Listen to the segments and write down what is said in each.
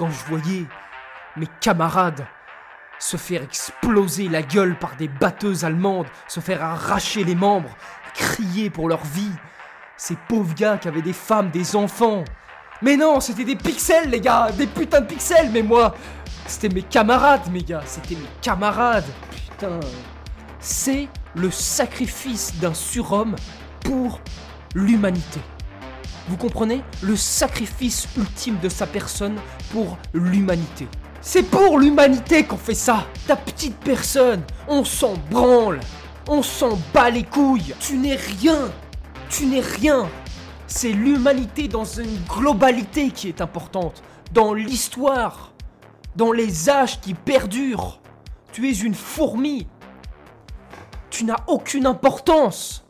quand je voyais mes camarades se faire exploser la gueule par des batteuses allemandes, se faire arracher les membres, crier pour leur vie. Ces pauvres gars qui avaient des femmes, des enfants. Mais non, c'était des pixels, les gars, des putains de pixels, mais moi, c'était mes camarades, mes gars, c'était mes camarades. Putain. C'est le sacrifice d'un surhomme pour l'humanité. Vous comprenez Le sacrifice ultime de sa personne pour l'humanité. C'est pour l'humanité qu'on fait ça Ta petite personne, on s'en branle On s'en bat les couilles Tu n'es rien Tu n'es rien C'est l'humanité dans une globalité qui est importante, dans l'histoire, dans les âges qui perdurent. Tu es une fourmi. Tu n'as aucune importance.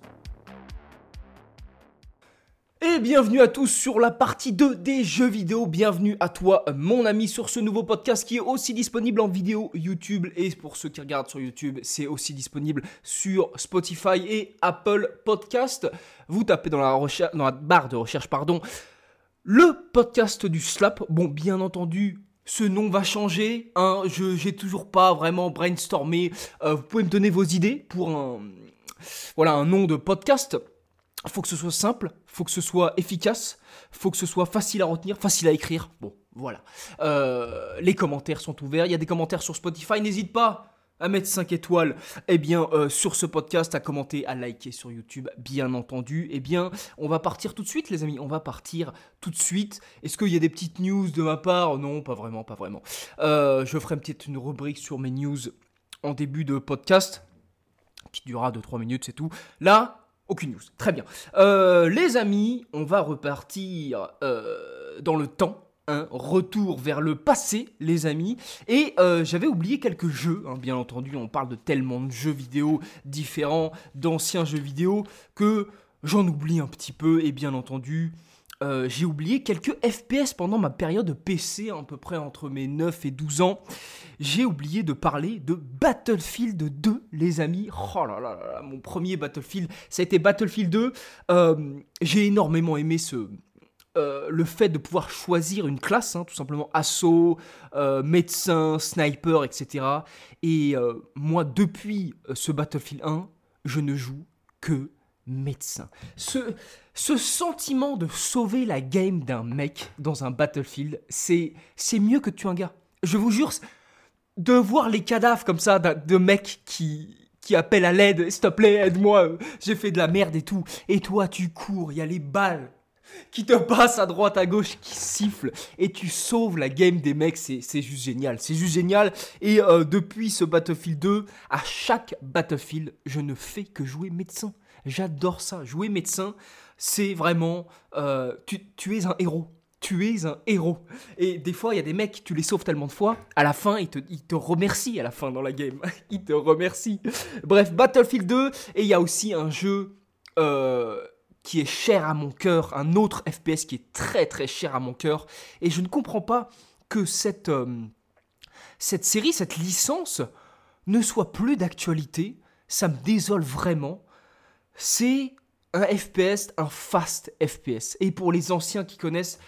Et bienvenue à tous sur la partie 2 des jeux vidéo. Bienvenue à toi, mon ami, sur ce nouveau podcast qui est aussi disponible en vidéo YouTube. Et pour ceux qui regardent sur YouTube, c'est aussi disponible sur Spotify et Apple Podcast. Vous tapez dans la, barre de recherche, pardon, le podcast du Slap. Bon, bien entendu, ce nom va changer. Hein, je j'ai toujours pas vraiment brainstormé. Euh, vous pouvez me donner vos idées pour un, voilà, un nom de podcast faut que ce soit simple, faut que ce soit efficace, faut que ce soit facile à retenir, facile à écrire. Bon, voilà. Euh, les commentaires sont ouverts. Il y a des commentaires sur Spotify. N'hésite pas à mettre 5 étoiles eh bien, euh, sur ce podcast, à commenter, à liker sur YouTube, bien entendu. Eh bien, on va partir tout de suite, les amis. On va partir tout de suite. Est-ce qu'il y a des petites news de ma part? Non, pas vraiment, pas vraiment. Euh, je ferai peut-être une rubrique sur mes news en début de podcast qui durera 2-3 minutes, c'est tout. Là, aucune news. Très bien. Euh, les amis, on va repartir euh, dans le temps. Un retour vers le passé, les amis. Et euh, j'avais oublié quelques jeux, hein, bien entendu. On parle de tellement de jeux vidéo différents, d'anciens jeux vidéo, que j'en oublie un petit peu. Et bien entendu, j'ai oublié quelques FPS pendant ma période PC, à peu près entre mes 9 et 12 ans j'ai oublié de parler de Battlefield 2, les amis. Oh là là là, mon premier Battlefield, ça a été Battlefield 2. Euh, j'ai énormément aimé euh, le fait de pouvoir choisir une classe, hein, tout simplement assaut, euh, médecin, sniper, etc. Et moi, depuis ce Battlefield 1, je ne joue que médecin. Ce, ce sentiment de sauver la game d'un mec dans un Battlefield, c'est mieux que tuer un gars. Je vous jure, de voir les cadavres comme ça de mecs qui, qui appellent à l'aide, s'il te plaît, aide-moi, j'ai fait de la merde et tout. Et toi, tu cours, il y a les balles qui te passent à droite, à gauche, qui sifflent, et tu sauves la game des mecs, c'est juste génial, c'est juste génial. Et euh, depuis ce Battlefield 2, à chaque Battlefield, je ne fais que jouer médecin. J'adore ça, jouer médecin, c'est vraiment, euh, tu, tu es un héros tu es un héros. Et des fois, il y a des mecs, tu les sauves tellement de fois, à la fin, ils te, ils te remercient à la fin dans la game. ils te remercient. Bref, Battlefield 2, et il y a aussi un jeu euh, qui est cher à mon cœur, un autre FPS qui est très très cher à mon cœur, et je ne comprends pas que cette, euh, cette série, cette licence, ne soit plus d'actualité. Ça me désole vraiment. C'est un FPS, un fast FPS. Et pour les anciens qui connaissent,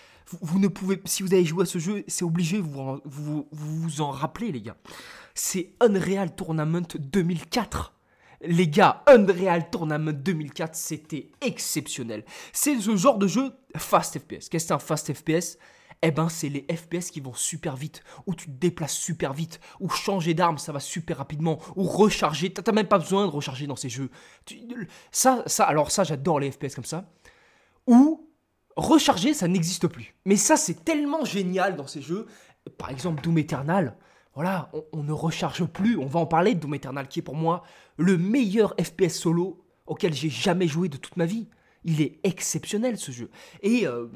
vous, ne pouvez, si vous avez joué à ce jeu, c'est obligé, vous vous, vous en rappelez, les gars. C'est Unreal Tournament 2004. Les gars, Unreal Tournament 2004, c'était exceptionnel. C'est ce genre de jeu fast FPS. Qu'est-ce que c'est un fast FPS eh ben, c'est les FPS qui vont super vite, où tu te déplaces super vite, ou changer d'arme, ça va super rapidement, ou recharger, t'as même pas besoin de recharger dans ces jeux. ça, ça, alors ça, j'adore les FPS comme ça. Ou recharger, ça n'existe plus. Mais ça, c'est tellement génial dans ces jeux. Par exemple, Doom Eternal, voilà, on, ne recharge plus. On va en parler de Doom Eternal, qui est pour moi le meilleur FPS solo auquel j'ai jamais joué de toute ma vie. Il est exceptionnel ce jeu. Et euh,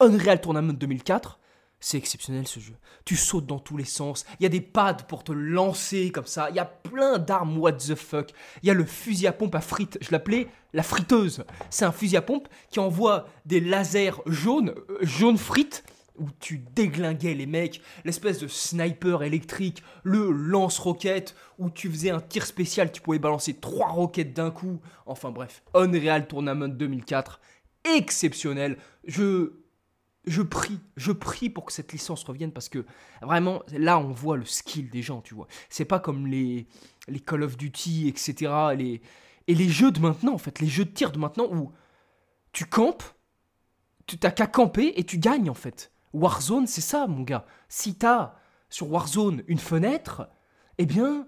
Unreal Tournament 2004, c'est exceptionnel ce jeu. Tu sautes dans tous les sens. Il y a des pads pour te lancer comme ça. Il y a plein d'armes what the fuck. Il y a le fusil à pompe à frites. Je l'appelais la friteuse. C'est un fusil à pompe qui envoie des lasers jaunes, euh, jaunes frites, où tu déglinguais les mecs. L'espèce de sniper électrique, le lance-roquette, où tu faisais un tir spécial, tu pouvais balancer trois roquettes d'un coup. Enfin bref, Unreal Tournament 2004, exceptionnel. Je je prie, je prie pour que cette licence revienne parce que vraiment, là, on voit le skill des gens, tu vois. C'est pas comme les, les Call of Duty, etc. Et les jeux de maintenant, en fait, les jeux de tir de maintenant où tu campes, tu t'as qu'à camper et tu gagnes, en fait. Warzone, c'est ça, mon gars. Si t'as sur Warzone une fenêtre, eh bien,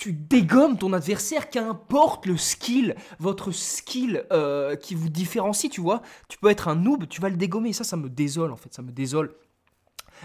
tu dégommes ton adversaire, qu'importe le skill, votre skill euh, qui vous différencie, tu vois. Tu peux être un noob, tu vas le dégommer. Ça, ça me désole, en fait, ça me désole.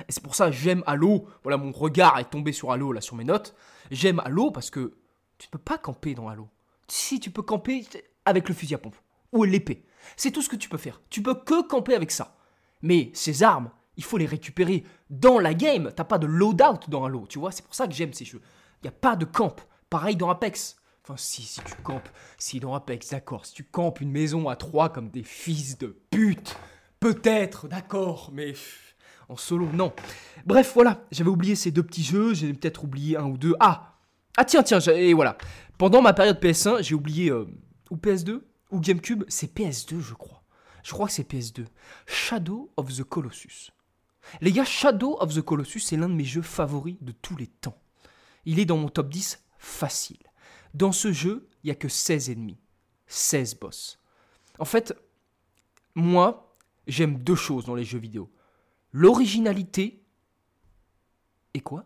Et c'est pour ça j'aime Halo. Voilà, mon regard est tombé sur Halo, là, sur mes notes. J'aime Halo parce que tu ne peux pas camper dans Halo. Si, tu peux camper avec le fusil à pompe ou l'épée. C'est tout ce que tu peux faire. Tu peux que camper avec ça. Mais ces armes, il faut les récupérer dans la game. T'as pas de loadout dans Halo, tu vois. C'est pour ça que j'aime ces jeux. Il n'y a pas de camp. Pareil dans Apex. Enfin, si, si tu campes, si dans Apex, d'accord, si tu campes une maison à trois comme des fils de pute, peut-être, d'accord, mais en solo, non. Bref, voilà, j'avais oublié ces deux petits jeux, j'ai peut-être oublié un ou deux. Ah Ah tiens, tiens, et voilà. Pendant ma période PS1, j'ai oublié, euh, ou PS2, ou GameCube, c'est PS2, je crois. Je crois que c'est PS2. Shadow of the Colossus. Les gars, Shadow of the Colossus, c'est l'un de mes jeux favoris de tous les temps. Il est dans mon top 10 facile. Dans ce jeu, il n'y a que 16 ennemis. 16 boss. En fait, moi, j'aime deux choses dans les jeux vidéo. L'originalité. Et quoi?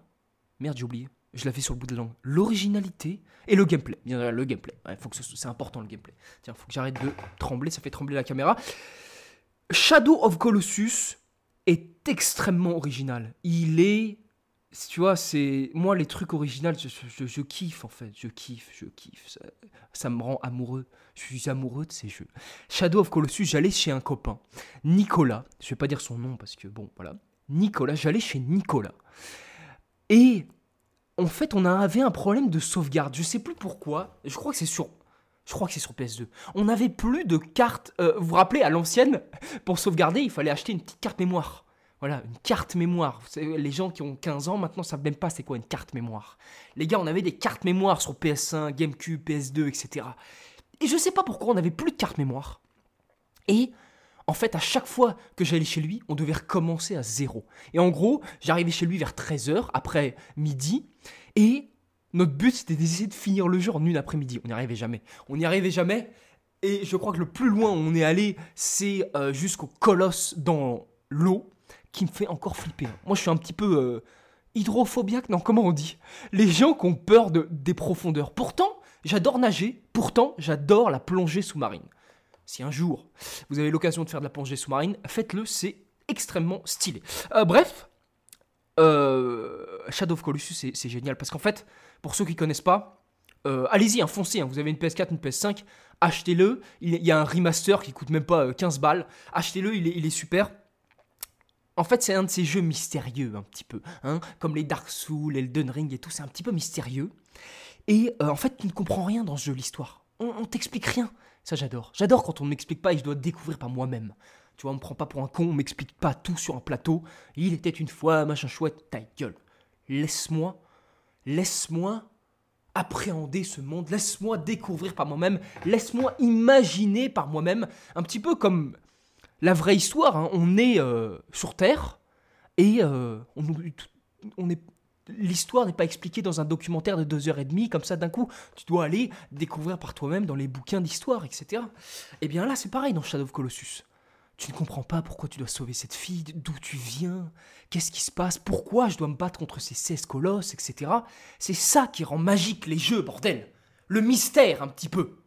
Merde, j'ai oublié. Je l'avais sur le bout de la langue. L'originalité et le gameplay. Bien, le gameplay. faut que c'est important le gameplay. Tiens, faut que j'arrête de trembler, ça fait trembler la caméra. Shadow of Colossus est extrêmement original. Il est tu vois, c'est moi les trucs originaux, je, kiffe en fait, je kiffe, je kiffe, ça, me rend amoureux. Je suis amoureux de ces jeux. Shadow of Colossus, j'allais chez un copain, Nicolas. Je vais pas dire son nom parce que bon, voilà. Nicolas, j'allais chez Nicolas. Et en fait, on avait un problème de sauvegarde. Je sais plus pourquoi. Je crois que c'est sur je crois que c'est sur PS2. On n'avait plus de carte. Euh, vous vous rappelez, à l'ancienne, pour sauvegarder, il fallait acheter une petite carte mémoire. Voilà, une carte mémoire. Les gens qui ont 15 ans maintenant savent même pas c'est quoi une carte mémoire. Les gars, on avait des cartes mémoire sur PS1, GameCube, PS2, etc. Et je sais pas pourquoi on n'avait plus de carte mémoire. Et en fait, à chaque fois que j'allais chez lui, on devait recommencer à zéro. Et en gros, j'arrivais chez lui vers 13h, après midi, et notre but c'était d'essayer de finir le jeu en une après-midi. On n'y arrivait jamais. On n'y arrivait jamais. Et je crois que le plus loin on est allé, c'est euh, jusqu'au colosse dans l'eau qui me fait encore flipper. Moi, je suis un petit peu euh, hydrophobiaque, non, comment on dit? Les gens qui ont peur de, des profondeurs. Pourtant, j'adore nager, pourtant, j'adore la plongée sous-marine. Si un jour vous avez l'occasion de faire de la plongée sous-marine, faites-le, c'est extrêmement stylé. Euh, bref, euh, Shadow of Colossus, c'est génial parce qu'en fait, pour ceux qui connaissent pas, allez-y, hein, foncez. Hein. vous avez une PS4, une PS5, achetez-le. Il y a un remaster qui coûte même pas 15 balles. Achetez-le, il il est super. En fait, c'est un de ces jeux mystérieux, un petit peu. Hein Comme les Dark Souls, Elden Ring et tout, c'est un petit peu mystérieux. Et euh, en fait, tu ne comprends rien dans ce jeu, l'histoire. On, t'explique rien. Ça, j'adore. J'adore quand on ne m'explique pas et je dois découvrir par moi-même. Tu vois, on me prend pas pour un con, on m'explique pas tout sur un plateau. Il était une fois, machin chouette, ta gueule. Laisse-moi, laisse-moi appréhender ce monde, laisse-moi découvrir par moi-même, laisse-moi imaginer par moi-même, un petit peu comme la vraie histoire, hein, on est euh, sur Terre et euh, on, est, l'histoire n'est pas expliquée dans un documentaire de deux heures et demie, comme ça d'un coup, tu dois aller découvrir par toi-même dans les bouquins d'histoire, etc. Et eh bien là, c'est pareil dans Shadow of Colossus. Tu ne comprends pas pourquoi tu dois sauver cette fille, d'où tu viens, qu'est-ce qui se passe, pourquoi je dois me battre contre ces 16 colosses, etc. C'est ça qui rend magique les jeux, bordel. Le mystère, un petit peu.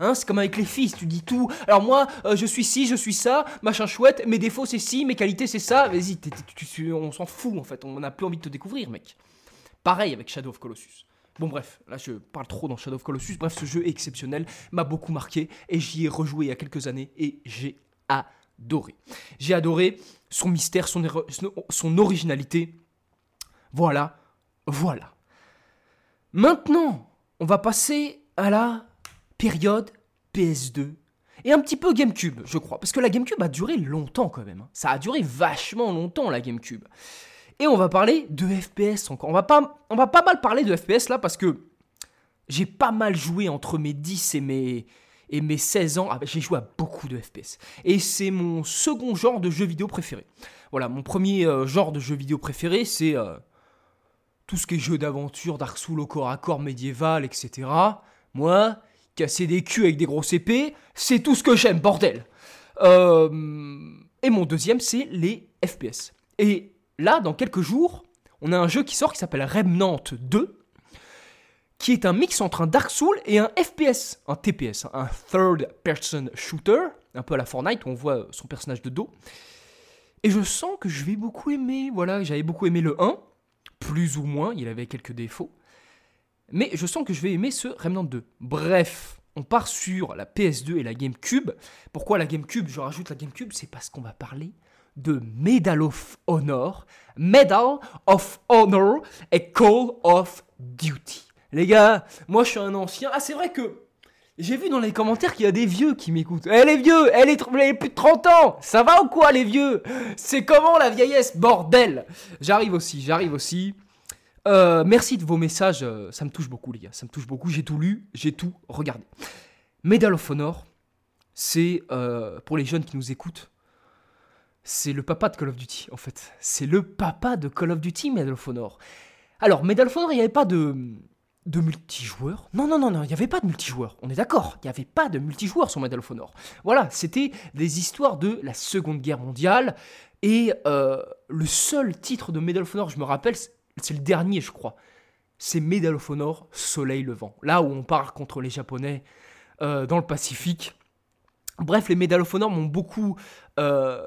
Hein, c'est comme avec les fils, tu dis tout. Alors moi, euh, je suis ci, je suis ça, machin chouette, mes défauts c'est ci, mes qualités c'est ça. Vas-y, on s'en fout en fait, on n'a plus envie de te découvrir, mec. Pareil avec Shadow of Colossus. Bon bref, là je parle trop dans Shadow of Colossus. Bref, ce jeu exceptionnel, m'a beaucoup marqué et j'y ai rejoué il y a quelques années et j'ai adoré. J'ai adoré son mystère, son, son originalité. Voilà, voilà. Maintenant, on va passer à la période PS2 et un petit peu GameCube, je crois. Parce que la GameCube a duré longtemps quand même. Hein. Ça a duré vachement longtemps la GameCube. Et on va parler de FPS encore. On va pas, on va pas mal parler de FPS là parce que j'ai pas mal joué entre mes 10 et mes, Et mes 16 ans, ah bah, j'ai joué à beaucoup de FPS. Et c'est mon second genre de jeu vidéo préféré. Voilà, mon premier euh, genre de jeu vidéo préféré, c'est euh, tout ce qui est jeu d'aventure, Dark Souls au corps à corps médiéval, etc. Moi, casser des culs avec des grosses épées, c'est tout ce que j'aime, bordel. Euh, et mon deuxième, c'est les FPS. Et là, dans quelques jours, on a un jeu qui sort qui s'appelle Remnant 2, qui est un mix entre un Dark Souls et un FPS, un TPS, un Third Person Shooter, un peu à la Fortnite où on voit son personnage de dos. Et je sens que je vais beaucoup aimer. Voilà, j'avais beaucoup aimé le 1, plus ou moins, il avait quelques défauts. Mais je sens que je vais aimer ce Remnant 2. Bref, on part sur la PS2 et la GameCube. Pourquoi la GameCube? Je rajoute la GameCube, c'est parce qu'on va parler de Medal of Honor, Medal of Honor et Call of Duty. Les gars, moi je suis un ancien. Ah, c'est vrai que j'ai vu dans les commentaires qu'il y a des vieux qui m'écoutent. Eh les vieux, elle est, elle plus de 30 ans Ça va ou quoi les vieux? C'est comment la vieillesse, bordel J'arrive aussi, j'arrive aussi. Euh, merci de vos messages, euh, ça me touche beaucoup les gars, ça me touche beaucoup, j'ai tout lu, j'ai tout regardé. Medal of Honor, c'est, euh, pour les jeunes qui nous écoutent, c'est le papa de Call of Duty en fait. C'est le papa de Call of Duty, Medal of Honor. Alors, Medal of Honor, il n'y avait pas de, de multijoueur. Non, non, non, non, il n'y avait pas de multijoueur. On est d'accord, il n'y avait pas de multijoueur sur Medal of Honor. Voilà, c'était des histoires de la Seconde Guerre mondiale. Et le seul titre de Medal of Honor, je me rappelle, c'est le dernier, je crois. C'est Medal of Honor Soleil Levant. Là où on part contre les Japonais euh, dans le Pacifique. Bref, les Medal of Honor m'ont beaucoup, euh,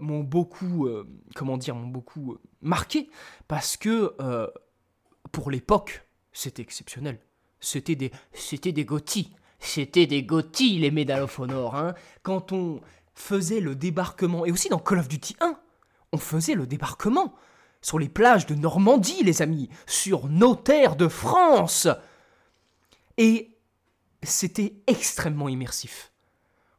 m'ont beaucoup, comment dire, m'ont beaucoup marqué parce que pour l'époque, c'était exceptionnel. C'était des, c'était des C'était des Gotti, les Medal of Honor. Hein. Quand on faisait le débarquement, et aussi dans Call of Duty 1, on faisait le débarquement sur les plages de Normandie, les amis, sur nos terres de France. Et c'était extrêmement immersif.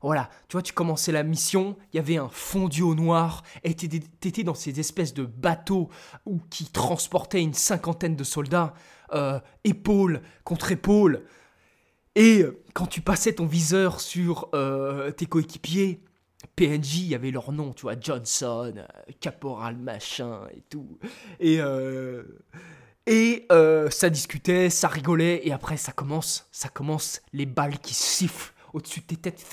Voilà, tu vois, tu commençais la mission, il y avait un fondu au noir, et t'étais dans ces espèces de bateaux où, qui transportaient une cinquantaine de soldats. Euh, épaule contre épaule. Et quand tu passais ton viseur sur euh, tes coéquipiers, PNJ, il y avait leur nom, tu vois, Johnson, euh, Caporal machin et tout. Et, et ça discutait, ça rigolait, et après ça commence, ça commence les balles qui sifflent au-dessus de tes têtes.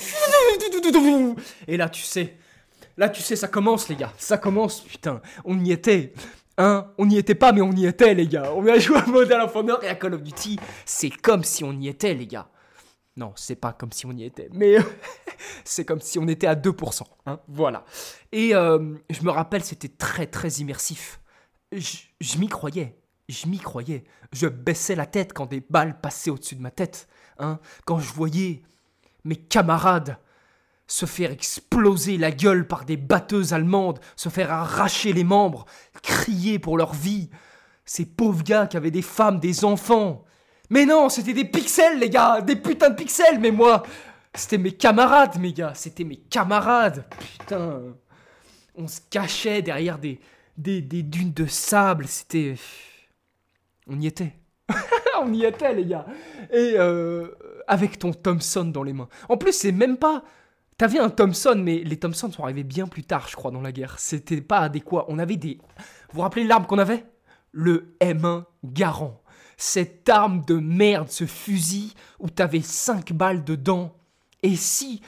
Et là, tu sais, là, tu sais, ça commence, les gars, ça commence, putain, on y était. Hein on n'y était pas, mais on y était, les gars. On a joué à Modern Honor et à Call of Duty. C'est comme si on y était, les gars. Non, c'est pas comme si on y était, mais c'est comme si on était à 2%. Hein voilà. Et euh, je me rappelle, c'était très très immersif. Je, m'y croyais. Je m'y croyais. Je baissais la tête quand des balles passaient au-dessus de ma tête. Hein quand je voyais mes camarades se faire exploser la gueule par des batteuses allemandes, se faire arracher les membres, crier pour leur vie. Ces pauvres gars qui avaient des femmes, des enfants. Mais non, c'était des pixels, les gars, des putains de pixels, mais moi, c'était mes camarades, mes gars, c'était mes camarades. Putain, on se cachait derrière des, des, des dunes de sable, c'était... On y était. on y était, les gars. Et euh, avec ton Thompson dans les mains. En plus, c'est même pas T'avais un Thompson, mais les Thompson sont arrivés bien plus tard, je crois, dans la guerre. C'était pas adéquat. On avait des. Vous vous rappelez l'arme qu'on avait? Le M1 Garand. Cette arme de merde, ce fusil où t'avais 5 balles dedans. Et si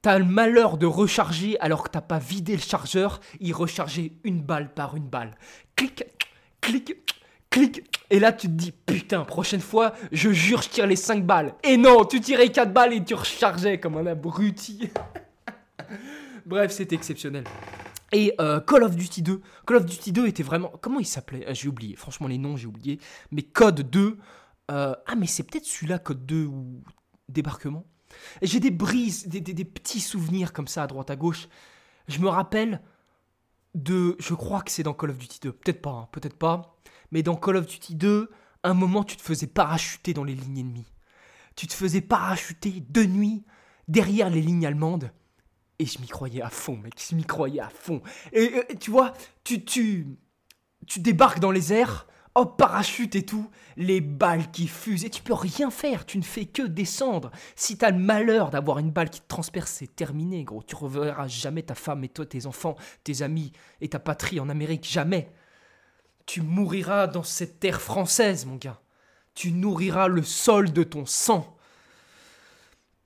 t'as le malheur de recharger alors que t'as pas vidé le chargeur, il rechargeait une balle par une balle. Clic, clic, clic. Et là, tu te dis, putain, prochaine fois, je jure, je tire les 5 balles. Et non, tu tirais 4 balles et tu rechargeais comme un abruti. Bref, c'était exceptionnel. Et euh, Call of Duty 2. Call of Duty 2 était vraiment. Comment il s'appelait? Ah, J'ai oublié. Franchement, les noms, j'ai oublié. Mais Code 2. Euh, ah, mais c'est peut-être celui-là, Code 2 ou Débarquement. J'ai des brises, des, des, petits souvenirs comme ça à droite à gauche. Je me rappelle de. Je crois que c'est dans Call of Duty 2. Peut-être pas, hein, peut-être pas mais dans Call of Duty 2, un moment, tu te faisais parachuter dans les lignes ennemies. Tu te faisais parachuter de nuit derrière les lignes allemandes. Et je m'y croyais à fond, mec. Je m'y croyais à fond. Et, tu vois, tu, tu, tu débarques dans les airs Oh, parachute et tout, les balles qui fusent, et tu peux rien faire, tu ne fais que descendre. Si t'as le malheur d'avoir une balle qui te transperce, c'est terminé, gros. Tu reverras jamais ta femme et toi, tes enfants, tes amis et ta patrie en Amérique, jamais. Tu mouriras dans cette terre française, mon gars. Tu nourriras le sol de ton sang.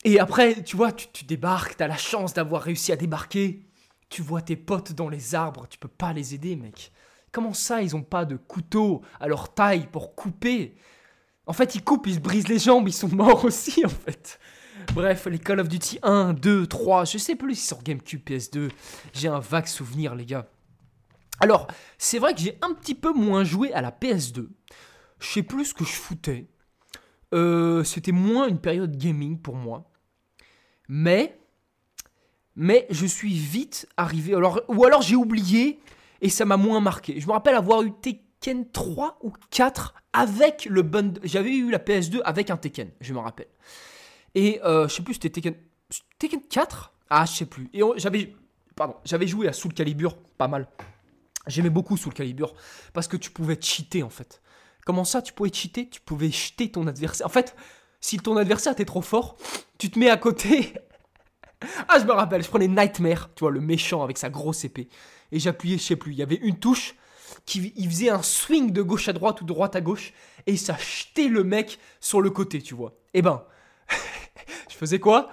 Et après, tu vois, tu, tu débarques, t'as la chance d'avoir réussi à débarquer. Tu vois tes potes dans les arbres, tu peux pas les aider, mec. Comment ça, ils ont pas de couteau à leur taille pour couper? En fait, ils coupent, ils se brisent les jambes, ils sont morts aussi, en fait. Bref, les Call of Duty 1, 2, 3, je sais plus si sur GameCube, PS2. J'ai un vague souvenir, les gars. Alors, c'est vrai que j'ai un petit peu moins joué à la PS2. Je sais plus ce que je foutais. Euh, C'était moins une période gaming pour moi. Mais, mais je suis vite arrivé. Alors, ou alors j'ai oublié et ça m'a moins marqué. Je me rappelle avoir eu Tekken 3 ou 4 avec le bundle. J'avais eu la PS2 avec un Tekken, je me rappelle. Et euh, je sais plus, c'était Tekken. Tekken 4 Ah, je sais plus. Et j'avais. Pardon, j'avais joué à Soul Calibur, pas mal. J'aimais beaucoup Soul Calibur parce que tu pouvais cheater en fait. Comment ça, tu pouvais cheater? Tu pouvais jeter ton adversaire. En fait, si ton adversaire était trop fort, tu te mets à côté. ah, je me rappelle, je prenais Nightmare, tu vois, le méchant avec sa grosse épée et j'appuyais, je sais plus, il y avait une touche qui il faisait un swing de gauche à droite ou de droite à gauche et ça jetait le mec sur le côté, tu vois. Eh ben, je faisais quoi?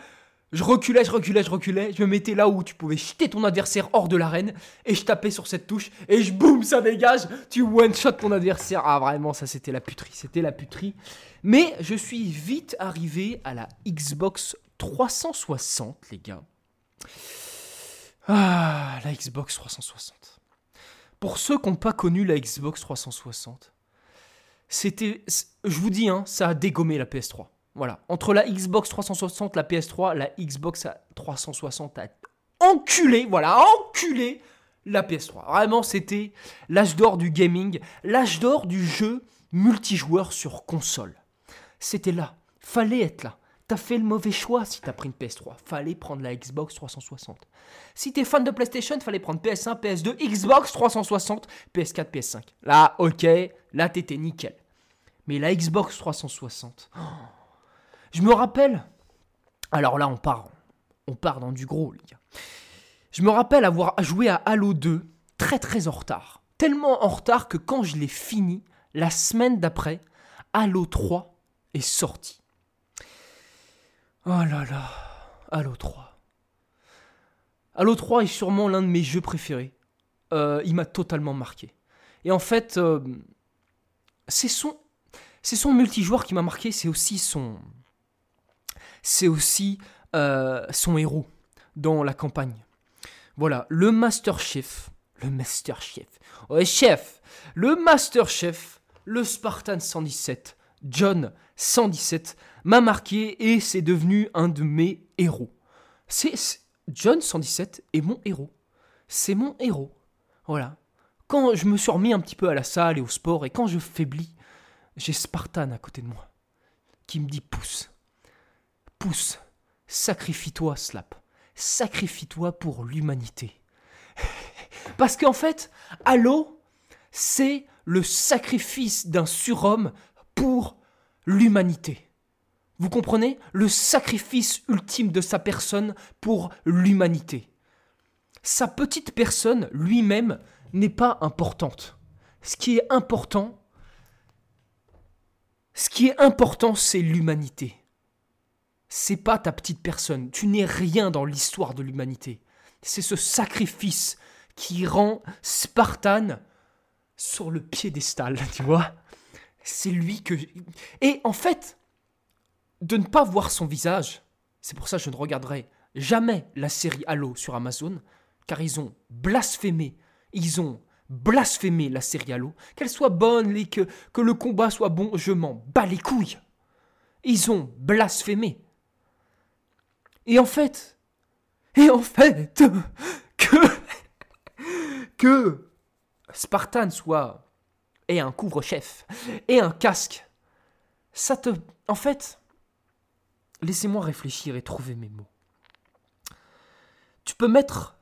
Je reculais, je reculais, je reculais, je me mettais là où tu pouvais jeter ton adversaire hors de l'arène et je tapais sur cette touche et je boum, ça dégage, tu one shot ton adversaire. Ah vraiment, ça c'était la puterie, c'était la puterie. Mais je suis vite arrivé à la Xbox 360, les gars. Ah, la Xbox 360. Pour ceux qui n'ont pas connu la Xbox 360, c'était. Je vous dis, hein, ça a dégommé la PS3. Voilà. Entre la Xbox 360, la PS3, la Xbox 360 a enculé, voilà, enculé la PS3. Vraiment, c'était l'âge d'or du gaming, l'âge d'or du jeu multijoueur sur console. C'était là. Fallait être là. T'as fait le mauvais choix si t'as pris une PS3. Fallait prendre la Xbox 360. Si t'es fan de PlayStation, fallait prendre PS1, PS2, Xbox 360, PS4, PS5. Là, ok, là t'étais nickel. Mais la Xbox 360, je me rappelle. Alors là, on part, on part dans du gros, les gars. Je me rappelle avoir joué à Halo 2 très très en retard. Tellement en retard que quand je l'ai fini, la semaine d'après, Halo 3 est sorti. Oh là là, Halo 3. Halo 3 est sûrement l'un de mes jeux préférés. Euh, il m'a totalement marqué. Et en fait, euh, c'est son, c'est son multijoueur qui m'a marqué. C'est aussi son, c'est aussi euh, son héros dans la campagne. Voilà, le Master Chef, le Master Chef, ouais chef, le Master Chef, le Spartan 117, John 117 m'a marqué et c'est devenu un de mes héros. C'est John 117 est mon héros. C'est mon héros. Voilà. Quand je me suis remis un petit peu à la salle et au sport et quand je faiblis, j'ai Spartan à côté de moi qui me dit pousse. Pousse. Sacrifie-toi, Slap. Sacrifie-toi pour l'humanité. Parce qu'en fait, Halo, c'est le sacrifice d'un surhomme pour l'humanité. Vous comprenez? Le sacrifice ultime de sa personne pour l'humanité. Sa petite personne lui-même n'est pas importante. Ce qui est important, ce qui est important, c'est l'humanité. C'est pas ta petite personne. Tu n'es rien dans l'histoire de l'humanité. C'est ce sacrifice qui rend Spartan sur le piédestal, tu vois. C'est lui que. Et en fait, de ne pas voir son visage. C'est pour ça que je ne regarderai jamais la série Halo sur Amazon, car ils ont blasphémé, ils ont blasphémé la série Halo. Qu'elle soit bonne, et que, que le combat soit bon, je m'en bats les couilles. Ils ont blasphémé. Et en fait, et en fait, que, que Spartan soit, et un couvre-chef, et un casque, ça te, en fait, Laissez-moi réfléchir et trouver mes mots. Tu peux mettre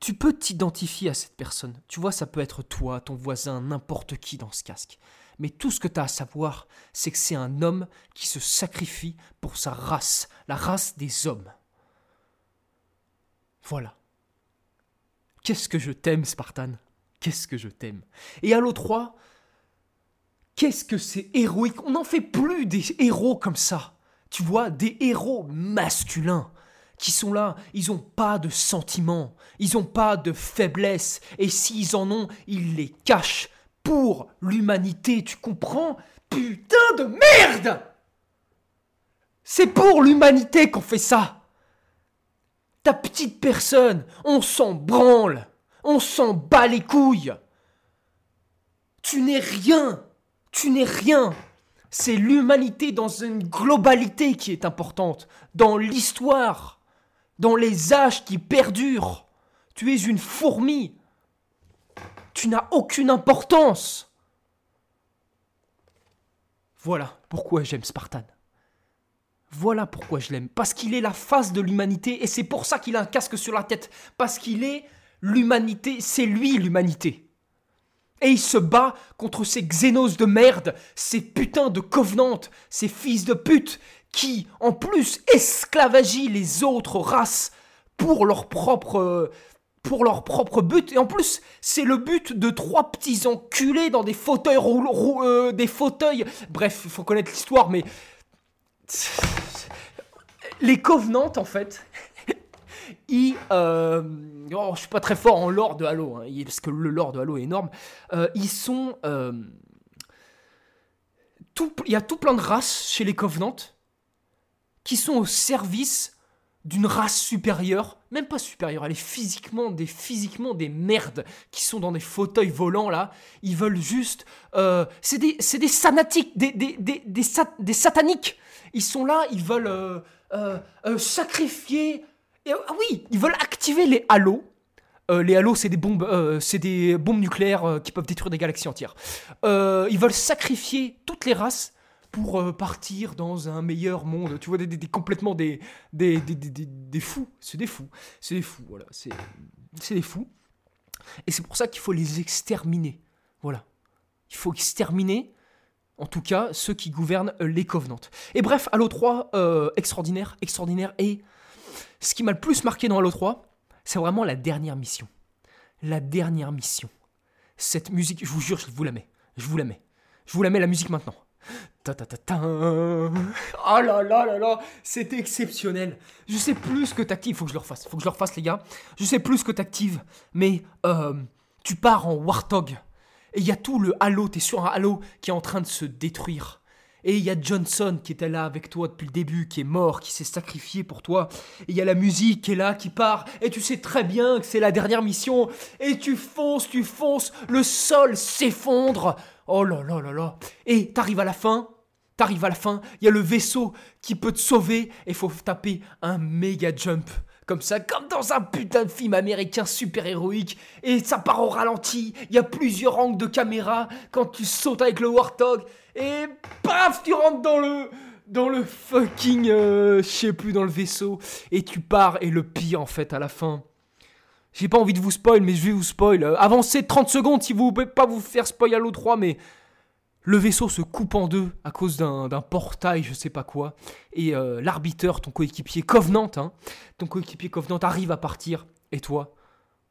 tu peux t'identifier à cette personne. Tu vois, ça peut être toi, ton voisin, n'importe qui dans ce casque. Mais tout ce que tu as à savoir, c'est que c'est un homme qui se sacrifie pour sa race, la race des hommes. Voilà. Qu'est-ce que je t'aime, Spartan? Qu'est-ce que je t'aime? Et Halo 3, qu'est-ce que c'est héroïque? On n'en fait plus des héros comme ça. Tu vois, des héros masculins qui sont là, ils n'ont pas de sentiments, ils n'ont pas de faiblesse, et s'ils en ont, ils les cachent pour l'humanité, tu comprends? Putain de merde! C'est pour l'humanité qu'on fait ça. Ta petite personne, on s'en branle On s'en bat les couilles. Tu n'es rien Tu n'es rien. C'est l'humanité dans une globalité qui est importante, dans l'histoire, dans les âges qui perdurent. Tu es une fourmi. Tu n'as aucune importance. Voilà pourquoi j'aime Spartan. Voilà pourquoi je l'aime. Parce qu'il est la face de l'humanité et c'est pour ça qu'il a un casque sur la tête. Parce qu'il est l'humanité, c'est lui l'humanité. Et il se bat contre ces xénos de merde, ces putains de covenantes, ces fils de pute qui, en plus, esclavagient les autres races pour leur propre pour leur propre but. Et en plus, c'est le but de trois petits enculés dans des fauteuils roulants, euh, des fauteuils. Bref, il faut connaître l'histoire, mais les Covenants, en fait, ils, euh... oh, je suis pas très fort en lore de Halo, hein, parce que le lore de Halo est énorme. Euh, ils sont, euh, il y a tout plein de races chez les Covenants qui sont au service d'une race supérieure, même pas supérieure, elle est physiquement des physiquement des merdes qui sont dans des fauteuils volants là. Ils veulent juste, euh, c'est des c'est des sanatiques, des des, des, des, sataniques. Ils sont là, ils veulent euh, euh, sacrifier. ah oui, ils veulent activer les halos. les halos, c'est des bombes, c'est des bombes nucléaires qui peuvent détruire des galaxies entières. ils veulent sacrifier toutes les races pour euh, partir dans un meilleur monde. Tu vois, des, des, complètement des, des, des fous. C'est des fous. C'est des fous, voilà. C'est des fous. Et c'est pour ça qu'il faut les exterminer. Voilà. Il faut exterminer, en tout cas, ceux qui gouvernent euh, les Covenants. Et bref, Halo 3, euh, extraordinaire, extraordinaire. Et ce qui m'a le plus marqué dans Halo 3, c'est vraiment la dernière mission. La dernière mission. Cette musique, je vous jure, je vous la mets. Je vous la mets. Je vous la mets la musique maintenant. Ta. Oh là là là là, c'était exceptionnel. Je sais plus que t'actives, faut que je le refasse, faut que je le refasse les gars. Je sais plus que t'actives, mais euh, tu pars en Warthog et il y a tout le halo, t'es sur un halo qui est en train de se détruire. Et il y a Johnson qui était là avec toi depuis le début, qui est mort, qui s'est sacrifié pour toi. Et il y a la musique qui est là, qui part. Et tu sais très bien que c'est la dernière mission. Et tu fonces, tu fonces. Le sol s'effondre. Oh là là là là. Et t'arrives à la fin. T'arrives à la fin. Il y a le vaisseau qui peut te sauver. Et faut taper un méga jump comme ça, comme dans un putain de film américain super héroïque, et ça part au ralenti, il y a plusieurs angles de caméra quand tu sautes avec le Warthog, et paf, tu rentres dans le dans le fucking euh, je sais plus dans le vaisseau et tu pars et le pire en fait à la fin. J'ai pas envie de vous spoil mais je vais vous spoil. Euh, avancez 30 secondes si vous pouvez pas vous faire spoil à l'O3 mais le vaisseau se coupe en deux à cause d'un portail, je sais pas quoi. Et euh, ton coéquipier Covenant, hein, ton coéquipier Covenant arrive à partir. Et toi,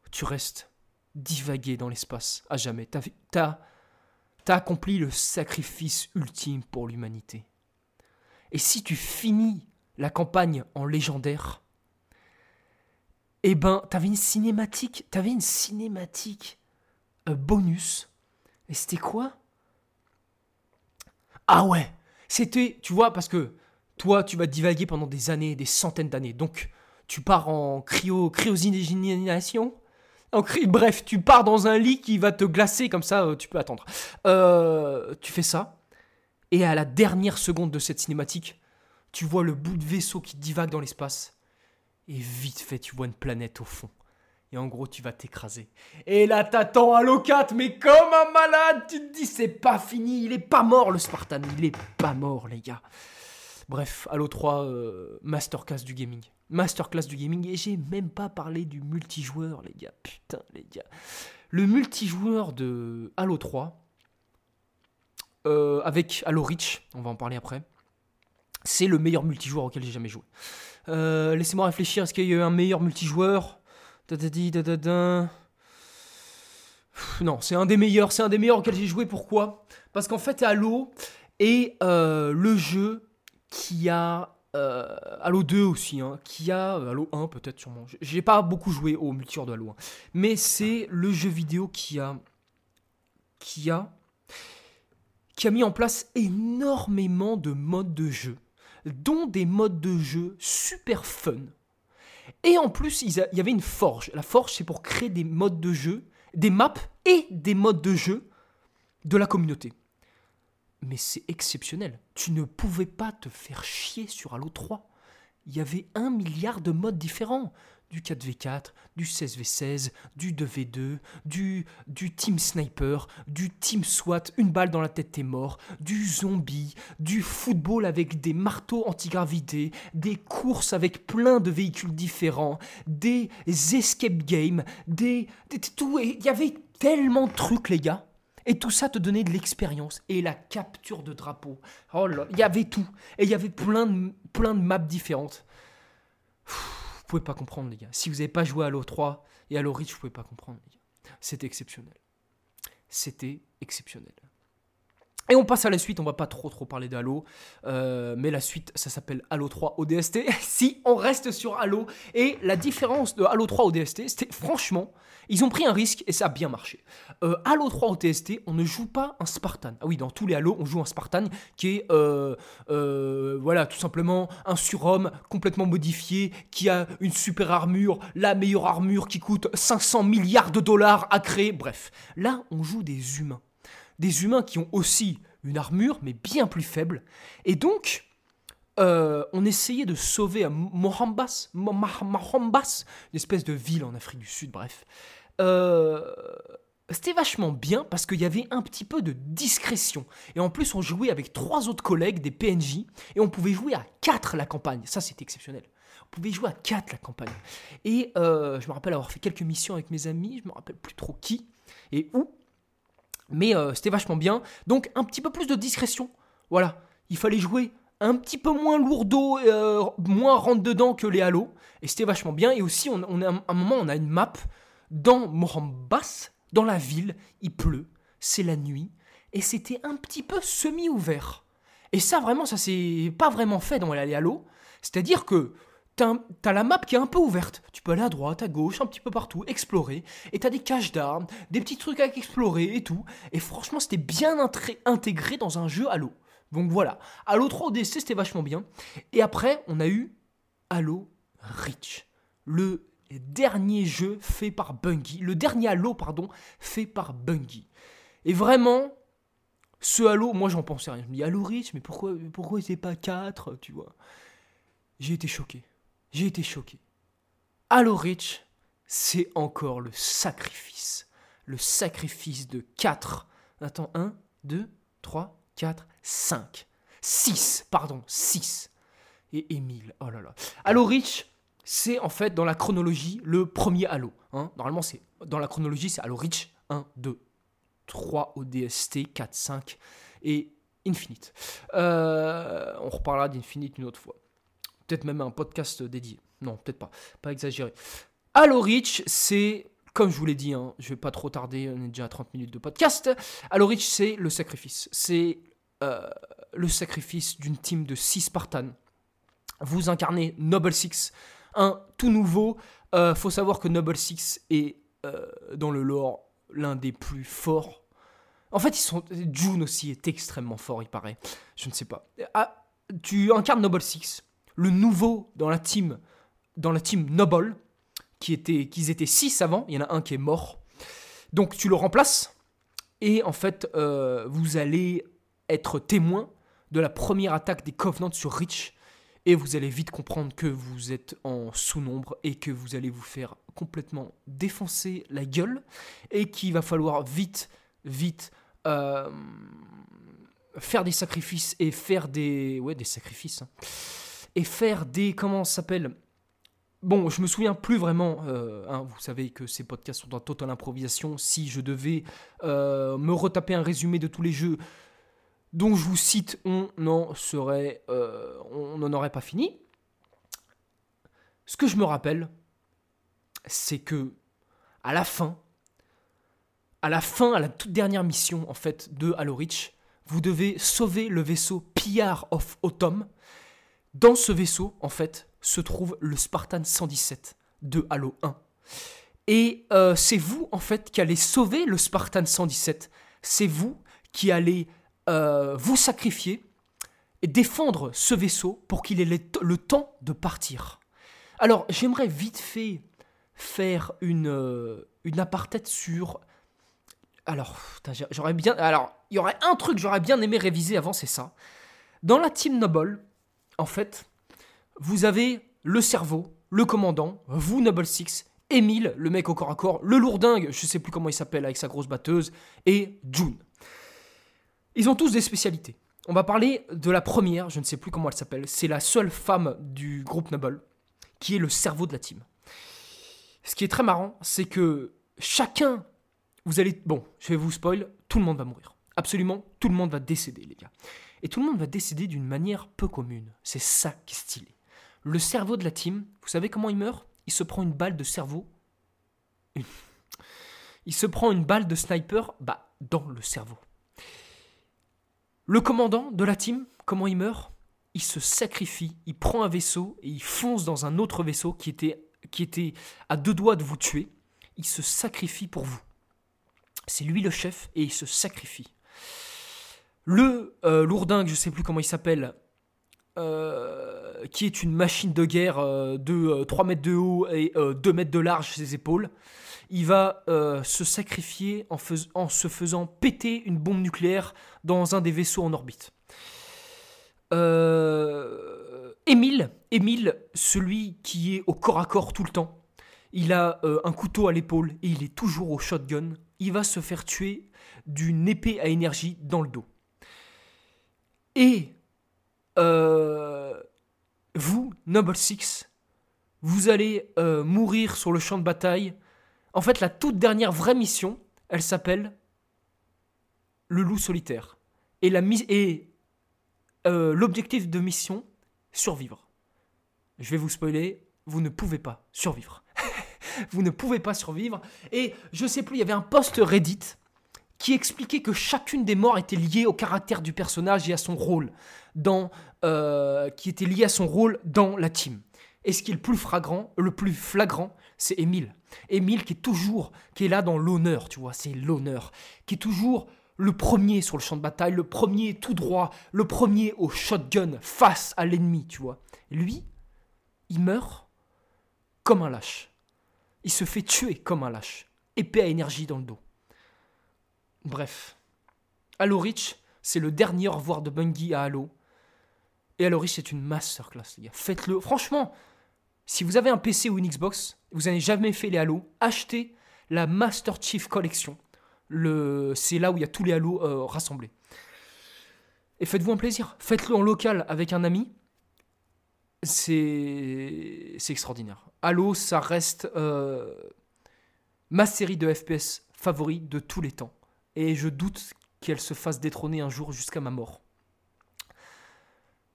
tu restes divagué dans l'espace à jamais. T'as T'as accompli le sacrifice ultime pour l'humanité. Et si tu finis la campagne en légendaire, eh ben, t'avais une cinématique, t'avais une cinématique un bonus. Et c'était quoi? Ah ouais, c'était, tu vois, parce que toi, tu vas divaguer pendant des années, des centaines d'années. Donc, tu pars en cryo, cryosinisation Bref, tu pars dans un lit qui va te glacer comme ça, euh, tu peux attendre. Euh, tu fais ça, et à la dernière seconde de cette cinématique, tu vois le bout de vaisseau qui divague dans l'espace, et vite fait, tu vois une planète au fond. Et en gros, tu vas t'écraser. Et là, t'attends Halo 4, mais comme un malade, tu te dis, c'est pas fini, il est pas mort le Spartan, il est pas mort, les gars. Bref, Halo 3, euh, masterclass du gaming. Masterclass du gaming, et j'ai même pas parlé du multijoueur, les gars. Putain, les gars. Le multijoueur de Halo 3, euh, avec Halo Reach, on va en parler après, c'est le meilleur multijoueur auquel j'ai jamais joué. Euh, laissez-moi réfléchir, est-ce qu'il y a eu un meilleur multijoueur? Non, c'est un des meilleurs, c'est un des meilleurs auxquels j'ai joué. Pourquoi? Parce qu'en fait, Halo est le jeu qui a euh, Halo 2 aussi, hein, qui a euh, Halo 1 peut-être sûrement. J'ai pas beaucoup joué au multijoueur de Halo 1, mais c'est le jeu vidéo qui a qui a qui a mis en place énormément de modes de jeu, dont des modes de jeu super fun. Et en plus, il y avait une forge. La forge, c'est pour créer des modes de jeu, des maps et des modes de jeu de la communauté mais c'est exceptionnel. Tu ne pouvais pas te faire chier sur Halo 3. Il y avait un milliard de modes différents. Du 4v4, du 16v16, du 2v2, du, du Team Sniper, du Team SWAT, une balle dans la tête t'es mort, du zombie, du football avec des marteaux antigravité, des courses avec plein de véhicules différents, des escape games, des, des tout. Il y avait tellement de trucs les gars. Et tout ça te donnait de l'expérience et la capture de drapeau. Oh là, il y avait tout. Et il y avait plein de, plein maps différentes. vous pouvez pas comprendre, les gars. Si vous n'avez pas joué à Halo 3 et à Halo Reach, vous pouvez pas comprendre, les gars. C'était exceptionnel. C'était exceptionnel. Et on passe à la suite, on va pas trop trop parler d'Halo, euh, mais la suite ça s'appelle Halo 3 ODST. si on reste sur Halo, et la différence de Halo 3 ODST, c'était franchement, ils ont pris un risque et ça a bien marché. Euh, Halo 3 ODST, on ne joue pas un Spartan. Ah oui, dans tous les Halo, on joue un Spartan qui est, euh, voilà, tout simplement un surhomme complètement modifié, qui a une super armure, la meilleure armure qui coûte 500 milliards de dollars à créer. Bref, là on joue des humains des humains qui ont aussi une armure, mais bien plus faible. Et donc, euh, on essayait de sauver Mohambas, Mohambas, une espèce de ville en Afrique du Sud, bref. Euh, c'était vachement bien parce qu'il y avait un petit peu de discrétion. Et en plus, on jouait avec trois autres collègues, des PNJ, et on pouvait jouer à quatre la campagne. Ça, c'était exceptionnel. On pouvait jouer à quatre la campagne. Et euh, je me rappelle avoir fait quelques missions avec mes amis, je me rappelle plus trop qui et où. Mais euh, c'était vachement bien. Donc un petit peu plus de discrétion. Voilà. Il fallait jouer un petit peu moins lourdeau, euh, moins rentre-dedans que les Halo. Et c'était vachement bien. Et aussi, on, a, à un moment, on a une map dans Mohambas, dans la ville. Il pleut. C'est la nuit. Et c'était un petit peu semi-ouvert. Et ça, vraiment, ça s'est pas vraiment fait dans les Halo. C'est-à-dire que T'as la map qui est un peu ouverte. Tu peux aller à droite, à gauche, un petit peu partout, explorer. Et t'as des caches d'armes, des petits trucs à explorer et tout. Et franchement, c'était bien intégré dans un jeu Halo. Donc voilà. Halo 3 ODC, c'était vachement bien. Et après, on a eu Halo Reach. Le dernier jeu fait par Bungie. Le dernier Halo, pardon, fait par Bungie. Et vraiment, ce Halo, moi j'en pensais rien. Je me dis Halo Reach, mais pourquoi, pourquoi c'est pas 4, tu vois? J'ai été choqué j'ai été choqué. Halo Reach, c'est encore le sacrifice. Le sacrifice de 4. Attends, 1, 2, 3, 4, 5. 6, pardon, 6. Et Emile, oh là là. Halo Reach, c'est en fait dans la chronologie le premier Halo. Hein. Normalement, dans la chronologie, c'est Halo Reach 1, 2, 3 ODST, 4, 5 et Infinite. Euh, on reparlera d'Infinite une autre fois. Peut-être même un podcast dédié. Non, peut-être pas. Pas exagéré. Halo Reach, c'est comme je vous l'ai dit, hein, je vais pas trop tarder, on est déjà à 30 minutes de podcast. Halo Reach, c'est le sacrifice. C'est euh, le sacrifice d'une team de 6 Spartans. Vous incarnez Noble Six, un tout nouveau. Euh, faut savoir que Noble Six est, euh, dans le lore, l'un des plus forts. En fait, ils sont. June aussi est extrêmement fort, il paraît. Je ne sais pas. Ah, tu incarnes Noble Six le nouveau dans la team, dans la team Noble, qui était, qu'ils étaient six avant, il y en a un qui est mort. Donc tu le remplaces, et en fait, euh, vous allez être témoin de la première attaque des Covenants sur Reach, et vous allez vite comprendre que vous êtes en sous-nombre et que vous allez vous faire complètement défoncer la gueule, et qu'il va falloir vite, vite... Euh, faire des sacrifices et faire des... Ouais, des sacrifices. hein. Et faire des... Comment ça s'appelle? Bon, je me souviens plus vraiment. euh, hein, vous savez que ces podcasts sont en totale improvisation. Si je devais euh, me retaper un résumé de tous les jeux dont je vous cite, on n'en serait, euh, on n'en aurait pas fini. Ce que je me rappelle, c'est que à la fin, à la fin, à la toute dernière mission en fait de Halo Reach, vous devez sauver le vaisseau PR of Autumn. Dans ce vaisseau, en fait, se trouve le Spartan 117 de Halo 1. Et euh, c'est vous, en fait, qui allez sauver le Spartan 117. C'est vous qui allez euh, vous sacrifier et défendre ce vaisseau pour qu'il ait le, temps de partir. Alors, j'aimerais vite fait faire une, euh, une apartheid sur. Alors, j'aurais bien. Alors, il y aurait un truc que j'aurais bien aimé réviser avant, c'est ça. Dans la team Noble, en fait, vous avez le cerveau, le commandant, vous Noble Six, Emile, le mec au corps à corps, le lourdingue, je sais plus comment il s'appelle avec sa grosse batteuse, et June. Ils ont tous des spécialités. On va parler de la première, je ne sais plus comment elle s'appelle, c'est la seule femme du groupe Noble, qui est le cerveau de la team. Ce qui est très marrant, c'est que chacun, vous allez, bon, je vais vous spoil, tout le monde va mourir. Absolument, tout le monde va décéder, les gars. Et tout le monde va décéder d'une manière peu commune. C'est ça qui est stylé. Le cerveau de la team, vous savez comment il meurt? Il se prend une balle de cerveau. Il se prend une balle de sniper, bah, dans le cerveau. Le commandant de la team, comment il meurt? Il se sacrifie, il prend un vaisseau et il fonce dans un autre vaisseau qui était à deux doigts de vous tuer. Il se sacrifie pour vous. C'est lui le chef et il se sacrifie. Le euh, lourdingue, je sais plus comment il s'appelle, euh, qui est une machine de guerre euh, de euh, 3 mètres de haut et euh, 2 mètres de large ses épaules, il va euh, se sacrifier en, se faisant péter une bombe nucléaire dans un des vaisseaux en orbite. Euh, Émile, Émile, celui qui est au corps à corps tout le temps, il a euh, un couteau à l'épaule et il est toujours au shotgun. Il va se faire tuer d'une épée à énergie dans le dos. Et euh, vous, Noble Six, vous allez euh, mourir sur le champ de bataille. En fait, la toute dernière vraie mission, elle s'appelle le loup solitaire. Et euh, l'objectif de mission, survivre. Je vais vous spoiler, vous ne pouvez pas survivre. vous ne pouvez pas survivre. Et je sais plus, il y avait un post Reddit qui expliquait que chacune des morts était liée au caractère du personnage et à son rôle dans euh, qui était lié à son rôle dans la team. Et ce qui est le plus flagrant, le plus flagrant, c'est Émile. Émile qui est toujours, qui est là dans l'honneur, tu vois, c'est l'honneur, qui est toujours le premier sur le champ de bataille, le premier tout droit, le premier au shotgun face à l'ennemi, tu vois. Lui, il meurt comme un lâche. Il se fait tuer comme un lâche. Épée à énergie dans le dos. Bref. Halo Reach, c'est le dernier au revoir de Bungie à Halo. Et Halo Reach, c'est une masterclass, les gars. Faites-le. Franchement, si vous avez un PC ou une Xbox, vous n'avez jamais fait les Halo, achetez la Master Chief Collection. Le... C'est là où il y a tous les Halo euh, rassemblés. Et faites-vous un plaisir. Faites-le en local avec un ami. C'est c'est extraordinaire. Halo, ça reste euh, ma série de FPS favori de tous les temps. Et je doute qu'elle se fasse détrôner un jour jusqu'à ma mort.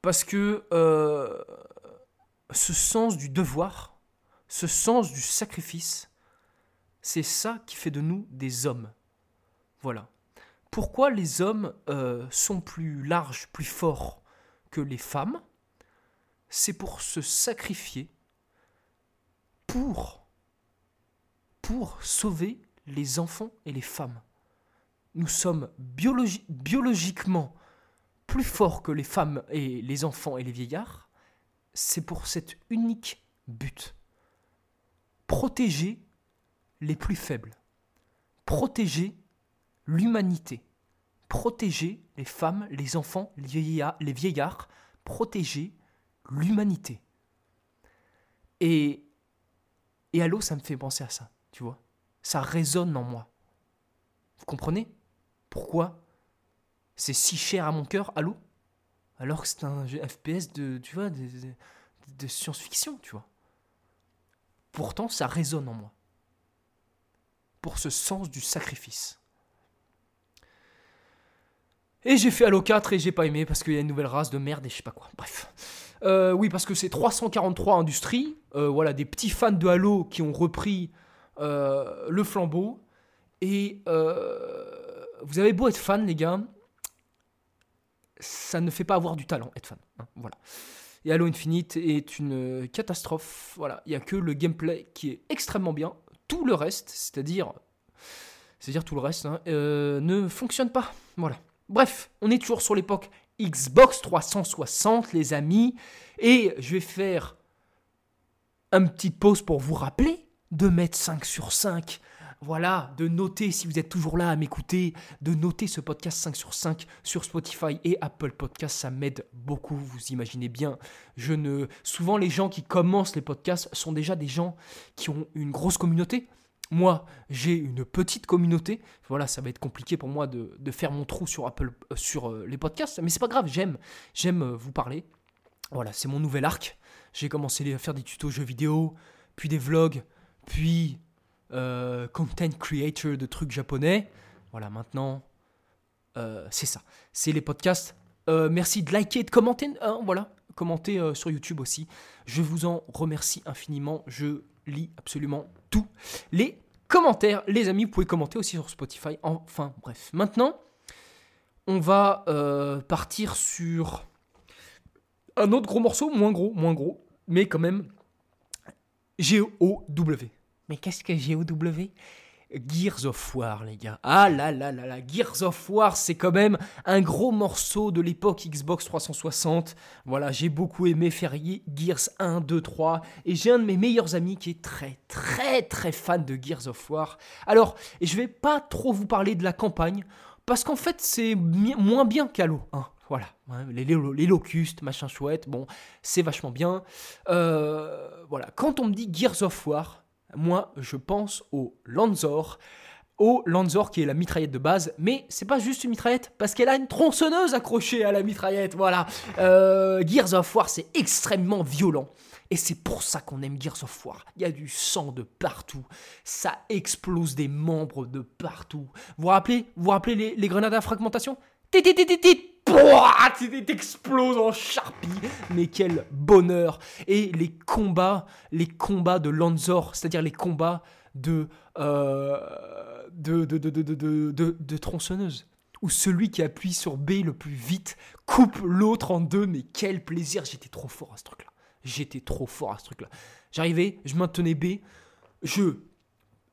Parce que euh, ce sens du devoir, ce sens du sacrifice, c'est ça qui fait de nous des hommes. Voilà. Pourquoi les hommes euh, sont plus larges, plus forts que les femmes? C'est pour se sacrifier pour pour sauver les enfants et les femmes. Nous sommes biologi- biologiquement plus forts que les femmes et les enfants et les vieillards. C'est pour cet unique but. Protéger les plus faibles. Protéger l'humanité. Protéger les femmes, les enfants, les vieillards. Protéger l'humanité. Et, et ça me fait penser à ça, tu vois. Ça résonne en moi. Vous comprenez? Pourquoi c'est si cher à mon cœur, Halo, alors que c'est un FPS de, tu vois, de, science-fiction, tu vois. Pourtant, ça résonne en moi. Pour ce sens du sacrifice. Et j'ai fait Halo 4 et j'ai pas aimé parce qu'il y a une nouvelle race de merde et je sais pas quoi. Bref. Euh, oui, parce que c'est 343 Industries. euh, voilà, des petits fans de Halo qui ont repris euh, le flambeau. Et vous avez beau être fan, les gars, ça ne fait pas avoir du talent, être fan. hein, voilà. Et Halo Infinite est une euh, catastrophe. Voilà, il n'y a que le gameplay qui est extrêmement bien. Tout le reste, c'est-à-dire, c'est-à-dire tout le reste, hein, euh, ne fonctionne pas. Voilà. Bref, on est toujours sur l'époque Xbox 360, les amis, et je vais faire une petite pause pour vous rappeler de mettre 5 sur 5. Voilà, de noter si vous êtes toujours là à m'écouter, de noter ce podcast 5 sur 5 sur Spotify et Apple Podcast, ça m'aide beaucoup, vous imaginez bien. Je ne souvent les gens qui commencent les podcasts sont déjà des gens qui ont une grosse communauté. Moi, j'ai une petite communauté. Voilà, ça va être compliqué pour moi de, faire mon trou sur euh, euh, les podcasts, mais c'est pas grave. J'aime, j'aime euh, vous parler. Voilà, c'est mon nouvel arc. J'ai commencé à faire des tutos jeux vidéo, puis des vlogs, puis euh, content creator de trucs japonais. Voilà, maintenant, euh, c'est ça. C'est les podcasts. Euh, merci de liker de commenter. hein, voilà, commenter sur YouTube aussi. Je vous en remercie infiniment. Je lis absolument tous les commentaires. Les amis, vous pouvez commenter aussi sur Spotify. Enfin, bref. Maintenant, on va partir sur un autre gros morceau, moins gros, moins gros, mais quand même G-O-W. Mais qu'est-ce que G-O-W Gears of War, les gars. Ah là là là là, Gears of War, c'est quand même un gros morceau de l'époque Xbox 360. Voilà, j'ai beaucoup aimé faire Gears 1, 2, 3. Et j'ai un de mes meilleurs amis qui est très, très, très fan de Gears of War. Alors, je vais pas trop vous parler de la campagne, parce qu'en fait, c'est moins bien qu'Halo. hein. Voilà, hein, les locustes, machin chouette, bon, c'est vachement bien. Euh, voilà, quand on me dit Gears of War, moi, je pense au Lanzor, au Lanzor qui est la mitraillette de base, mais c'est pas juste une mitraillette, parce qu'elle a une tronçonneuse accrochée à la mitraillette, voilà. Euh, Gears of War, c'est extrêmement violent. Et c'est pour ça qu'on aime Gears of War. Il y a du sang de partout. Ça explose des membres de partout. Vous vous rappelez, vous vous rappelez les, grenades à fragmentation? T'exploses en charpie. Mais quel bonheur. Et les combats, les combats de Lanzor, c'est-à-dire les combats de, euh, de, tronçonneuse. Où celui qui appuie sur B le plus vite coupe l'autre en deux. Mais quel plaisir. J'étais trop fort à ce truc-là. J'étais trop fort à ce truc-là. J'arrivais, je maintenais B. Je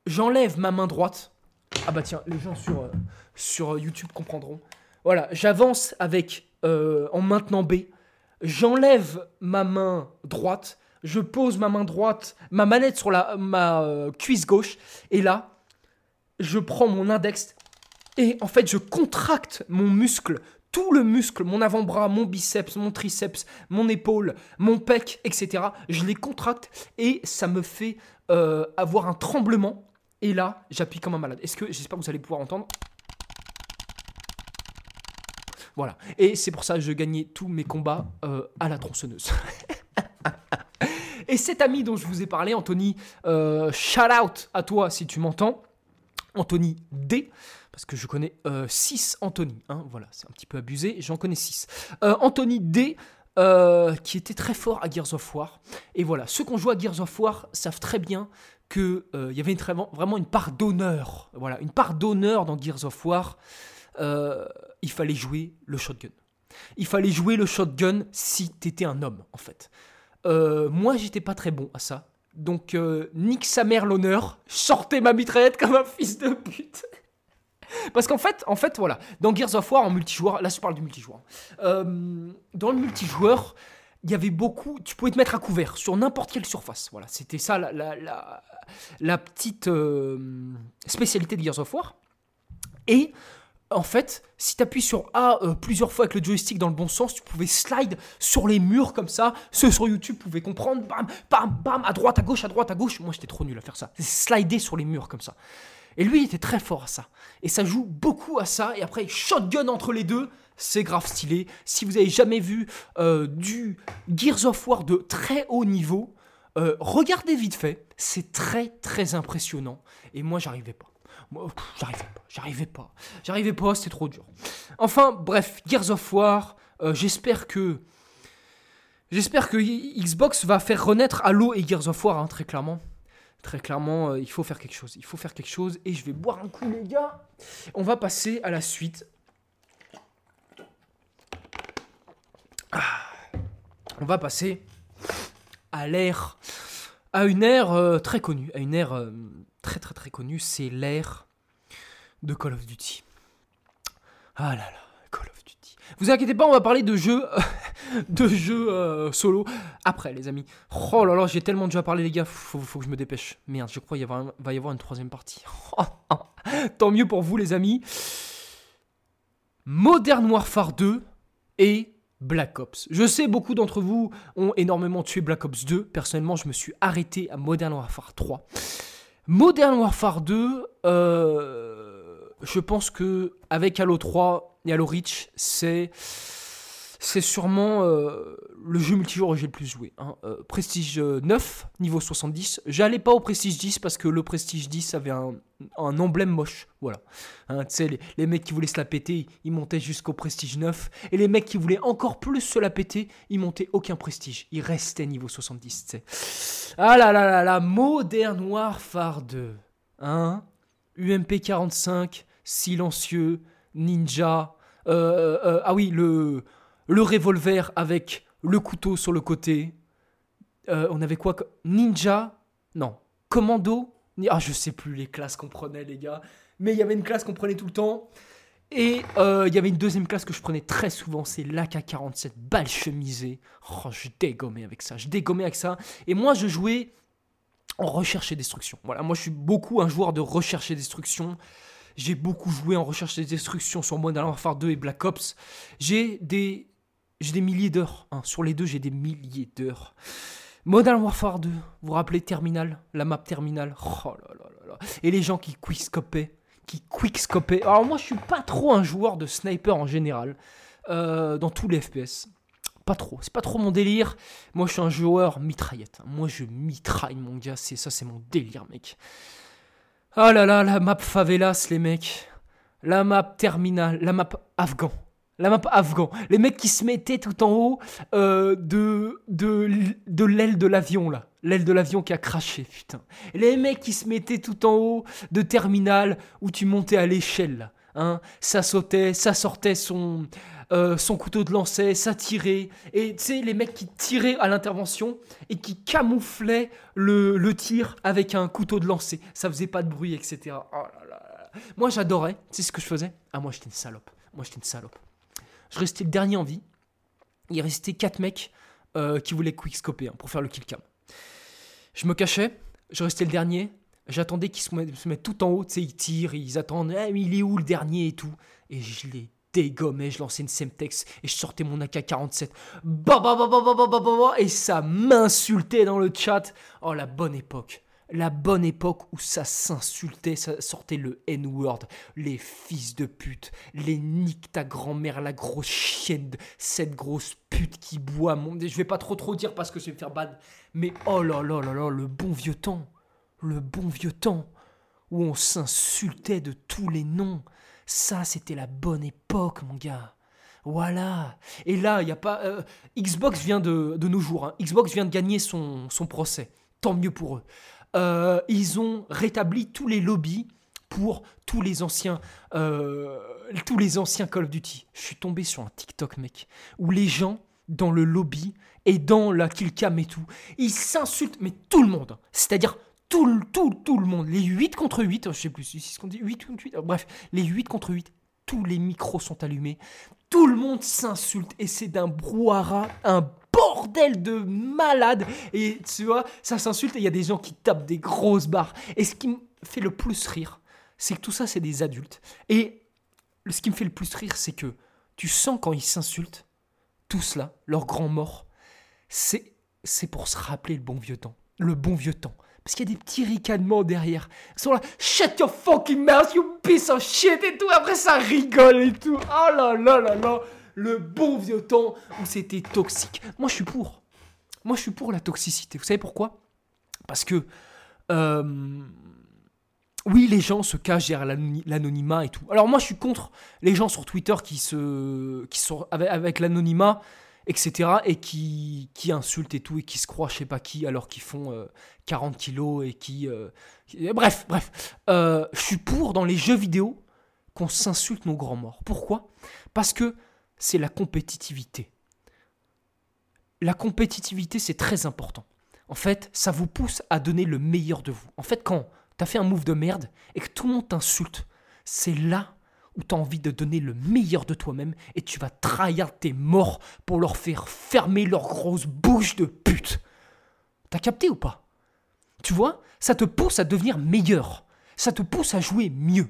j'enlève ma main droite. Ah bah tiens, les gens sur, sur YouTube comprendront. Voilà, j'avance avec euh, en maintenant B. J'enlève ma main droite. Je pose ma main droite, ma manette sur la, ma euh, cuisse gauche. Et là, je prends mon index et en fait, je contracte mon muscle, tout le muscle, mon avant-bras, mon biceps, mon triceps, mon épaule, mon pec, etc. Je les contracte et ça me fait euh, avoir un tremblement. Et là, j'appuie comme un malade. Est-ce que, j'espère que vous allez pouvoir entendre. Voilà. Et c'est pour ça que je gagnais tous mes combats euh, à la tronçonneuse. Et cet ami dont je vous ai parlé, Anthony, euh, shout out à toi si tu m'entends. Anthony D, parce que je connais 6 Anthony, hein, voilà, c'est un petit peu abusé, j'en connais 6. Anthony D, euh, qui était très fort à Gears of War. Et voilà, ceux qui ont joué à Gears of War savent très bien qu'il y avait vraiment une part d'honneur. Voilà, une part d'honneur dans Gears of War. Il fallait jouer le shotgun. Il fallait jouer le shotgun si t'étais un homme, en fait. Euh, moi, j'étais pas très bon à ça. Donc, euh, nique sa mère l'honneur, sortez ma mitraillette comme un fils de pute. Parce qu'en fait, en fait, voilà, dans Gears of War en multijoueur, là je parle du multijoueur. Euh, dans le multijoueur, il y avait beaucoup, tu pouvais te mettre à couvert sur n'importe quelle surface. Voilà, c'était ça la, la, la, la petite euh, spécialité de Gears of War. Et en fait, si tu appuies sur A euh, plusieurs fois avec le joystick dans le bon sens, tu pouvais slide sur les murs comme ça. Ceux sur YouTube pouvaient comprendre, bam, bam, bam, à droite, à gauche, à droite, à gauche. Moi, j'étais trop nul à faire ça. Slider sur les murs comme ça. Et lui, il était très fort à ça. Et ça joue beaucoup à ça. Et après, shotgun entre les deux, c'est grave stylé. Si vous avez jamais vu euh, du Gears of War de très haut niveau, euh, regardez vite fait. C'est très très impressionnant. Et moi, j'arrivais pas. J'arrivais pas, j'arrivais pas, j'arrivais pas, c'était trop dur. Enfin, bref, Gears of War, euh, j'espère que. J'espère que Xbox va faire renaître Halo et Gears of War, hein, très clairement. Très clairement, euh, il faut faire quelque chose. Il faut faire quelque chose. Et je vais boire un coup, les gars. On va passer à la suite. Ah. On va passer à l'ère. À une ère euh, très connue. À une ère très très très connue. C'est l'ère de Call of Duty. Ah là là, Call of Duty. Vous inquiétez pas, on va parler de jeux de jeux euh, solo après, les amis. Oh là là, j'ai tellement déjà parlé, les gars. Faut, faut que je me dépêche. Merde, je crois qu'il va y avoir une troisième partie. Tant mieux pour vous, les amis. Modern Warfare 2 et Black Ops. Je sais, beaucoup d'entre vous ont énormément tué Black Ops 2. Personnellement, je me suis arrêté à Modern Warfare 3. Modern Warfare 2, euh, je pense que avec Halo 3 et Halo Reach, c'est c'est sûrement euh, le jeu multijoueur que j'ai le plus joué. Hein. Euh, Prestige 9, niveau 70. J'allais pas au Prestige 10 parce que le Prestige 10 avait un, emblème moche. Voilà. Hein, les, mecs qui voulaient se la péter, ils montaient jusqu'au Prestige 9. Et les mecs qui voulaient encore plus se la péter, ils montaient aucun Prestige. Ils restaient niveau 70, tu sais. Ah là là là là, Modern Warfare 2. Hein UMP 45, silencieux, ninja. Euh, ah oui, le le revolver avec le couteau sur le côté. Euh, on avait quoi Ninja? Non. Commando? Ah, je sais plus les classes qu'on prenait, les gars. Mais il y avait une classe qu'on prenait tout le temps. Et euh, il y avait une deuxième classe que je prenais très souvent, c'est l'AK-47, balle chemisée. Oh, je dégommais avec ça, je dégommais avec ça. Et moi, je jouais en recherche et destruction. Voilà, moi, je suis beaucoup un joueur de recherche et destruction. J'ai beaucoup joué en recherche et destruction sur Modern Warfare 2 et Black Ops. J'ai des j'ai des milliers d'heures. Hein. Sur les deux, j'ai des milliers d'heures. Modern Warfare 2, vous vous rappelez Terminal La map Terminal Oh là là là là. Et les gens qui quickscopaient. Qui quickscopaient. Alors moi, je suis pas trop un joueur de sniper en général. Euh, dans tous les FPS. Pas trop. C'est pas trop mon délire. Moi, je suis un joueur mitraillette. Moi, je mitraille, mon gars. C'est ça, c'est mon délire, mec. Oh là là, la map favelas, les mecs. La map terminal. La map afghan. La map afghan. Les mecs qui se mettaient tout en haut euh, de, de, de l'aile de l'avion, là. L'aile de l'avion qui a craché, putain. les mecs qui se mettaient tout en haut de terminal où tu montais à l'échelle. Hein. Ça sautait, ça sortait son, euh, son couteau de lancer, ça tirait. Et tu sais, les mecs qui tiraient à l'intervention et qui camouflaient le, le, tir avec un couteau de lancer. Ça faisait pas de bruit, etc. Oh. Moi, j'adorais. Tu sais ce que je faisais? Ah, moi, j'étais une salope. Moi, j'étais une salope. Je restais le dernier en vie. Il restait 4 mecs euh, qui voulaient quickscoper hein, pour faire le kill cam. Je me cachais, je restais le dernier. J'attendais qu'ils se, mettent, tout en haut, tu sais, ils tirent, ils attendent, eh, il est où le dernier et tout. Et je les dégommais, je lançais une Semtex et je sortais mon AK-47. Bah, bah, bah, bah, bah, bah, bah, bah, et ça m'insultait dans le chat. Oh, la bonne époque la bonne époque où ça s'insultait, ça sortait le N-word, les fils de pute, les nique ta grand-mère, la grosse chienne, cette grosse pute qui boit. Mon... Je vais pas trop trop dire parce que je vais me faire bad, mais oh là là là là, le bon vieux temps, le bon vieux temps où on s'insultait de tous les noms. Ça, c'était la bonne époque, mon gars. Voilà. Et là, il y a pas. Euh, Xbox vient de, nos jours. Hein. Xbox vient de gagner son procès. Tant mieux pour eux. Euh, ils ont rétabli tous les lobbies pour tous les anciens, euh, tous les anciens Call of Duty. Je suis tombé sur un TikTok, mec, où les gens dans le lobby et dans la killcam et tout, ils s'insultent, mais tout le monde. C'est-à-dire tout, tout, tout le monde. Les 8 contre 8, je sais plus si ce qu'on dit, 8 contre 8, bref, les 8 contre 8, tous les micros sont allumés, tout le monde s'insulte et c'est d'un brouhaha, un bordel de malade. Et tu vois, ça s'insulte et il y a des gens qui tapent des grosses barres. Et ce qui me fait le plus rire, c'est que tout ça, c'est des adultes. Et ce qui me fait le plus rire, c'est que tu sens quand ils s'insultent, tout cela, leur grand mort, c'est, c'est pour se rappeler le bon vieux temps. Le bon vieux temps. Parce qu'il y a des petits ricanements derrière. Ils sont là, shut your fucking mouth, you piece of shit et tout. Après, ça rigole et tout. Oh là là là là. Le bon vieux temps où c'était toxique. Moi, je suis pour. Moi, je suis pour la toxicité. Vous savez pourquoi? Parce que. Euh, oui, les gens se cachent derrière l'anonymat et tout. Alors moi, je suis contre les gens sur Twitter qui se, qui sont avec, l'anonymat, etc. et qui, qui insultent et tout et qui se croient, je sais pas qui, alors qu'ils font 40 euh, kilos et qui, euh, bref, bref. Euh, je suis pour dans les jeux vidéo qu'on s'insulte nos grands morts. Pourquoi? Parce que c'est la compétitivité. La compétitivité, c'est très important. En fait, ça vous pousse à donner le meilleur de vous. En fait, quand t'as fait un move de merde et que tout le monde t'insulte, c'est là où t'as envie de donner le meilleur de toi-même et tu vas trahir tes morts pour leur faire fermer leur grosse bouche de pute. T'as capté ou pas? Tu vois, ça te pousse à devenir meilleur. Ça te pousse à jouer mieux.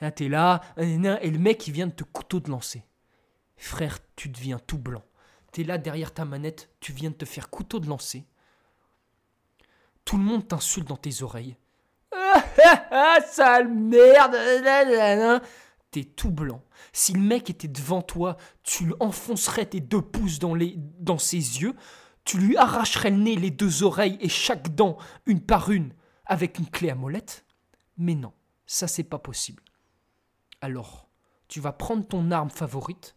Là, t'es là, et le mec, il vient de te couteau de lancer. Frère, tu deviens tout blanc. T'es là derrière ta manette, tu viens de te faire couteau de lancer. Tout le monde t'insulte dans tes oreilles. Ah, sale merde Tout blanc. Si le mec était devant toi, tu lui enfoncerais tes deux pouces dans, les, dans ses yeux, tu lui arracherais le nez, les deux oreilles et chaque dent, une par une, avec une clé à molette Mais non, ça c'est pas possible. Alors, tu vas prendre ton arme favorite,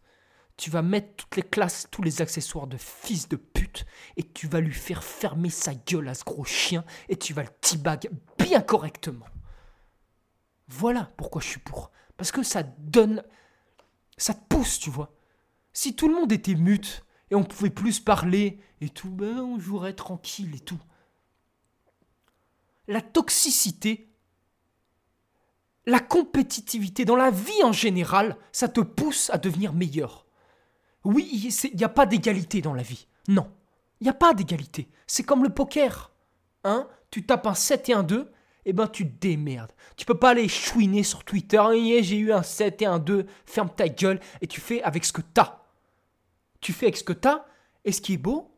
tu vas mettre toutes les classes, tous les accessoires de fils de pute, et tu vas lui faire fermer sa gueule à ce gros chien, et tu vas le t-bag bien correctement. Voilà pourquoi je suis pour. Parce que ça donne. Ça te pousse, tu vois. Si tout le monde était mute, et on pouvait plus parler, et tout, ben on jouerait tranquille et tout. La toxicité, la compétitivité dans la vie en général, ça te pousse à devenir meilleur. Oui, il n'y a pas d'égalité dans la vie. Non, il n'y a pas d'égalité. C'est comme le poker. Hein Tu tapes un 7 et un 2, et ben tu te démerdes. Tu peux pas aller chouiner sur Twitter. J'ai eu un 7 et un 2, ferme ta gueule, et tu fais avec ce que t'as. Tu fais avec ce que t'as, et ce qui est beau,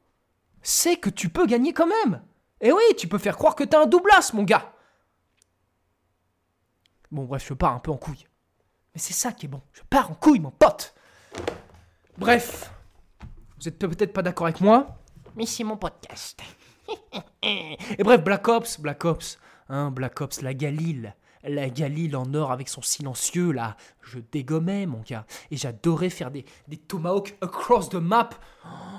c'est que tu peux gagner quand même. Et oui, tu peux faire croire que t'as un doublas, mon gars. Bon, bref, je pars un peu en couille. Mais c'est ça qui est bon. Je pars en couille, mon pote. Bref, vous êtes peut-être pas d'accord avec moi, mais c'est mon podcast. Et bref, Black Ops, Black Ops, hein, Black Ops, la Galile. La Galile en or avec son silencieux, là, je dégommais, mon gars. Et j'adorais faire des, des tomahawks across the map.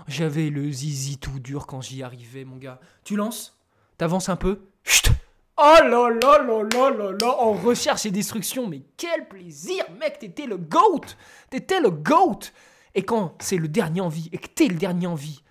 J'avais le zizi tout dur quand j'y arrivais, mon gars. Tu lances? T'avances un peu? Chut Oh là là là là là là En recherche et destruction, mais quel plaisir, mec T'étais le GOAT T'étais le GOAT et quand c'est le dernier en vie, et que t'es le dernier en vie,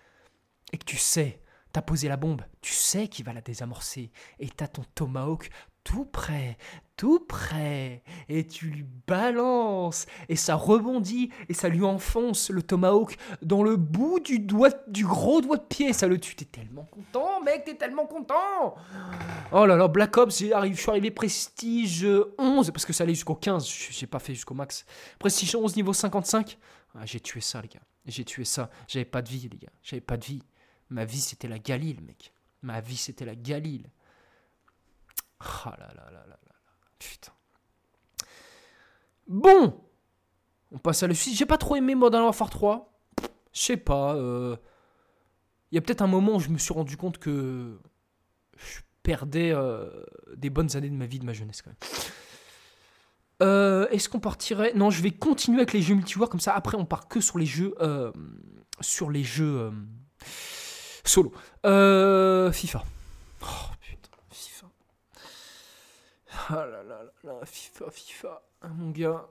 et que tu sais, t'as posé la bombe, tu sais qu'il va la désamorcer, et t'as ton tomahawk tout près, tout près, et tu lui balances, et ça rebondit, et ça lui enfonce le tomahawk dans le bout du doigt, du gros doigt de pied, ça le tue. T'es tellement content, mec, t'es tellement content. Oh là là, Black Ops, je suis arrivé prestige 11, parce que ça allait jusqu'au 15, j'ai pas fait jusqu'au max. Prestige 11 niveau 55. Ah, j'ai tué ça, les gars. J'ai tué ça. J'avais pas de vie, les gars. J'avais pas de vie. Ma vie, c'était la Galile, mec. Ma vie, c'était la Galile. Ah là là là là là là. Putain. Bon On passe à la suite. J'ai pas trop aimé Modern Warfare 3. Je sais pas. Euh, il y a peut-être un moment où je me suis rendu compte que je perdais euh, des bonnes années de ma vie, de ma jeunesse quand même. Euh, est-ce qu'on partirait? Non, je vais continuer avec les jeux multijoueurs comme ça. Après, on part que sur les jeux, sur les jeux euh, solo. FIFA. Oh putain, FIFA. Ah là là là FIFA, FIFA. Ah, mon gars.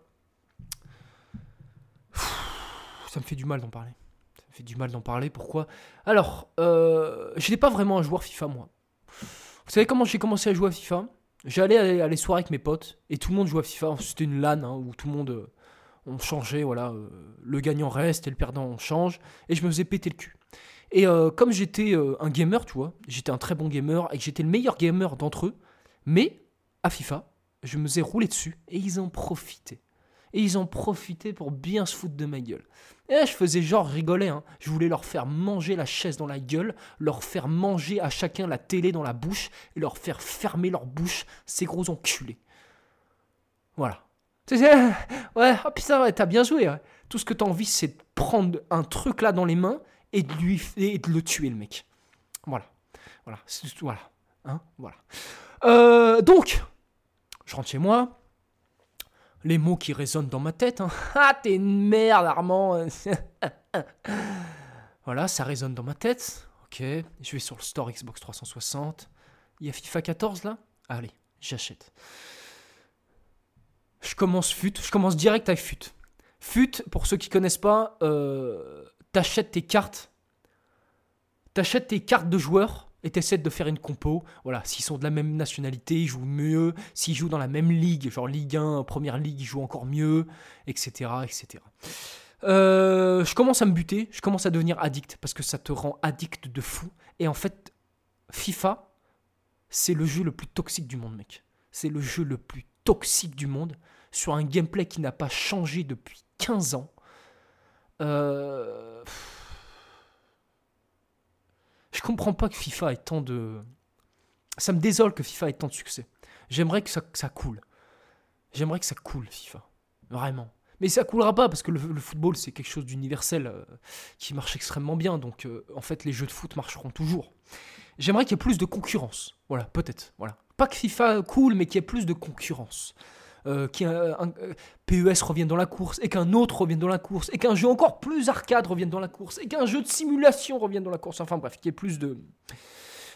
Ça me fait du mal d'en parler. Ça me fait du mal d'en parler. Pourquoi? Alors, je n'ai pas vraiment un joueur FIFA moi. Vous savez comment j'ai commencé à jouer à FIFA? J'allais à les soirées avec mes potes et tout le monde jouait à FIFA. C'était une LAN hein, où tout le monde euh, on changeait, voilà, euh, le gagnant reste et le perdant on change. Et je me faisais péter le cul. Et euh, comme j'étais un gamer, tu vois, j'étais un très bon gamer et que j'étais le meilleur gamer d'entre eux, mais à FIFA, je me faisais rouler dessus et ils en profitaient. Et ils ont profité pour bien se foutre de ma gueule. Et je faisais genre rigoler. Hein. Je voulais leur faire manger la chaise dans la gueule, leur faire manger à chacun la télé dans la bouche et leur faire fermer leur bouche, ces gros enculés. Voilà. Ouais, oh putain, t'as bien joué. Tout ce que t'as envie, c'est de prendre un truc là dans les mains et de, lui, et le tuer, le mec. Voilà. Voilà. Voilà. Hein? Voilà. Euh, donc, je rentre chez moi. Les mots qui résonnent dans ma tête. Hein. Ah, t'es une merde, Armand. voilà, ça résonne dans ma tête. Ok, je vais sur le store Xbox 360. Il y a FIFA 14 là? Allez, j'achète. Je commence FUT, je commence direct avec FUT. FUT, pour ceux qui connaissent pas, euh, t'achètes tes cartes. T'achètes tes cartes de joueurs et t'essaies de faire une compo. Voilà, s'ils sont de la même nationalité, ils jouent mieux. S'ils jouent dans la même ligue, genre Ligue 1, Première Ligue, ils jouent encore mieux, etc. etc. Euh, je commence à me buter, je commence à devenir addict parce que ça te rend addict de fou. Et en fait, FIFA, c'est le jeu le plus toxique du monde, mec. C'est le jeu le plus toxique du monde sur un gameplay qui n'a pas changé depuis 15 ans. Euh je comprends pas que FIFA ait tant de. Ça me désole que FIFA ait tant de succès. J'aimerais que ça, coule. J'aimerais que ça coule, FIFA. Vraiment. Mais ça coulera pas parce que le, football c'est quelque chose d'universel euh, qui marche extrêmement bien. Donc euh, en fait les jeux de foot marcheront toujours. J'aimerais qu'il y ait plus de concurrence. Voilà, peut-être. Voilà. Pas que FIFA coule, mais qu'il y ait plus de concurrence. Euh, qu'un euh, PES revienne dans la course, et qu'un autre revienne dans la course, et qu'un jeu encore plus arcade revienne dans la course, et qu'un jeu de simulation revienne dans la course. Enfin bref, qu'il y ait plus de,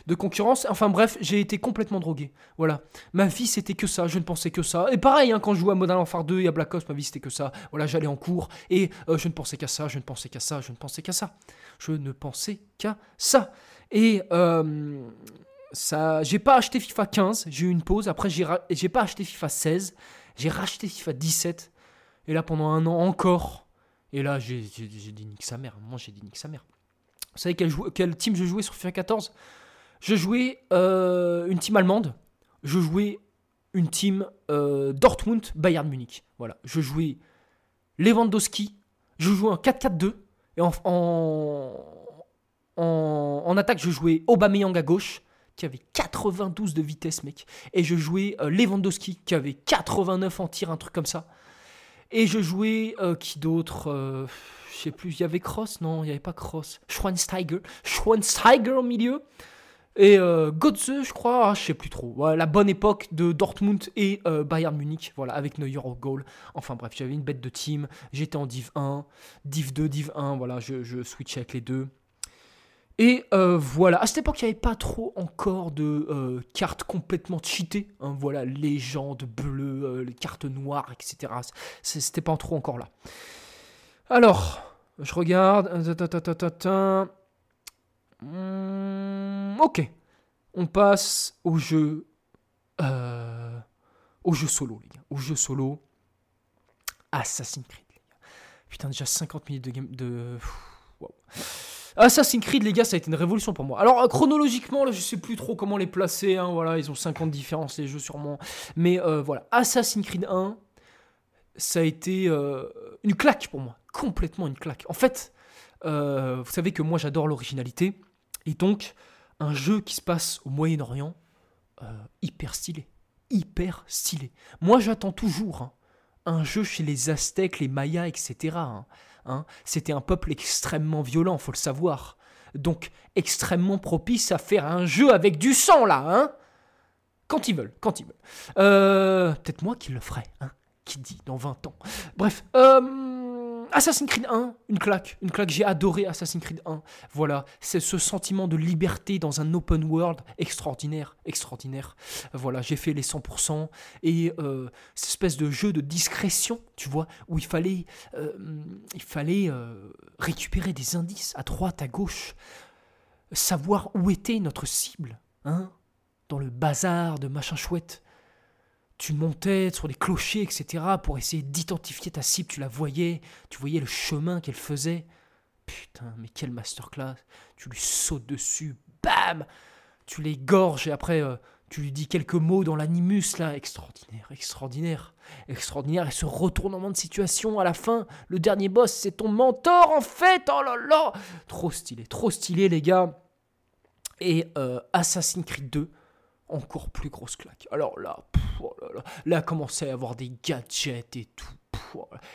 de concurrence. Enfin bref, j'ai été complètement drogué. Voilà. Ma vie, c'était que ça. Je ne pensais que ça. Et pareil, hein, quand je jouais à Modern Warfare 2 et à Black Ops, ma vie, c'était que ça. Voilà, j'allais en cours et euh, je ne pensais qu'à ça, je ne pensais qu'à ça, je ne pensais qu'à ça. Je ne pensais qu'à ça. Et j'ai pas acheté FIFA 15, j'ai eu une pause. Après, j'ai pas acheté FIFA 16. J'ai racheté FIFA 17. Et là, pendant un an encore. Et là, j'ai dit nique sa mère. Moi, j'ai dit nique sa mère. Vous savez quel, team je jouais sur FIFA 14 Je jouais euh, une team allemande. Je jouais une team euh, Dortmund Bayern Munich. Voilà. Je jouais Lewandowski. Je jouais en 4-4-2. Et en, en, en, en, attaque, je jouais Aubameyang à gauche qui avait 92 de vitesse, mec. Et je jouais euh, Lewandowski, qui avait 89 en tir, un truc comme ça. Et je jouais euh, qui d'autre euh, Je sais plus, il y avait Cross Non, il n'y avait pas Cross. Schweinsteiger. Schweinsteiger au milieu. Et Godze, je crois, ah, je sais plus trop. la bonne époque de Dortmund et Bayern Munich, voilà, avec Neuer au goal. Enfin bref, j'avais une bête de team. J'étais en Div 1, Div 2, Div 1, voilà, je switchais avec les deux. Et euh, voilà, à cette époque, il n'y avait pas trop encore de euh, cartes complètement cheatées. Hein, voilà, légende bleues, euh, les cartes noires, etc. C'était pas trop encore là. Alors, je regarde. Hmm, ok. On passe au jeu. au jeu solo, les gars. Au jeu solo. Assassin's Creed, les gars. Putain, déjà 50 minutes de game. De. Wow. Assassin's Creed, les gars, ça a été une révolution pour moi. Alors, euh, chronologiquement, là, je sais plus trop comment les placer. Hein, voilà, ils ont 50 différences, les jeux, sûrement. Mais euh, voilà, Assassin's Creed 1, ça a été euh, une claque pour moi. Complètement une claque. En fait, vous savez que moi, j'adore l'originalité. Et donc, un jeu qui se passe au Moyen-Orient, hyper stylé. Hyper stylé. Moi, j'attends toujours hein, un jeu chez les Aztèques, les Mayas, etc. C'était un peuple extrêmement violent, faut le savoir. Donc extrêmement propice à faire un jeu avec du sang là, hein Quand ils veulent, quand ils veulent. Euh, peut-être moi qui le ferai, hein Qui dit dans 20 ans. Bref, euh, Assassin's Creed 1, une claque, une claque, j'ai adoré Assassin's Creed 1. Voilà, c'est ce sentiment de liberté dans un open world extraordinaire, extraordinaire. Voilà, j'ai fait les 100% et euh, cette espèce de jeu de discrétion, tu vois, où il fallait, euh, il fallait euh, récupérer des indices à droite, à gauche, savoir où était notre cible, hein, dans le bazar de machin chouette tu montais sur les clochers, etc., pour essayer d'identifier ta cible, tu la voyais, tu voyais le chemin qu'elle faisait. Putain, mais quelle masterclass Tu lui sautes dessus, bam tu les gorges et après euh, tu lui dis quelques mots dans l'animus là, extraordinaire, extraordinaire, extraordinaire. Et ce retournement de situation à la fin, le dernier boss, c'est ton mentor en fait. Oh là là, trop stylé, trop stylé les gars. Et euh, Assassin's Creed 2, encore plus grosse claque. Alors là, oh là, commençait à avoir des gadgets et tout.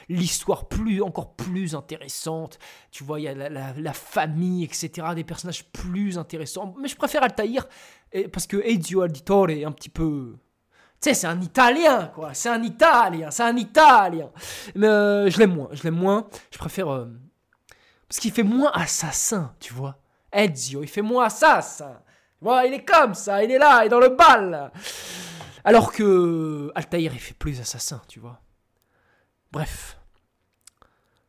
L'histoire plus, encore plus intéressante. Tu vois, il y a la, famille, etc. Des personnages plus intéressants. Mais je préfère Altaïr parce que Ezio Auditore est un petit peu. Tu sais, c'est un Italien, quoi. C'est un Italien, c'est un Italien. Mais euh, je l'aime moins, je l'aime moins. Je préfère. Euh, parce qu'il fait moins assassin, tu vois. Ezio, il fait moins assassin. Voilà, il est comme ça, il est là, il est dans le bal. Alors que Altaïr, il fait plus assassin, tu vois. Bref.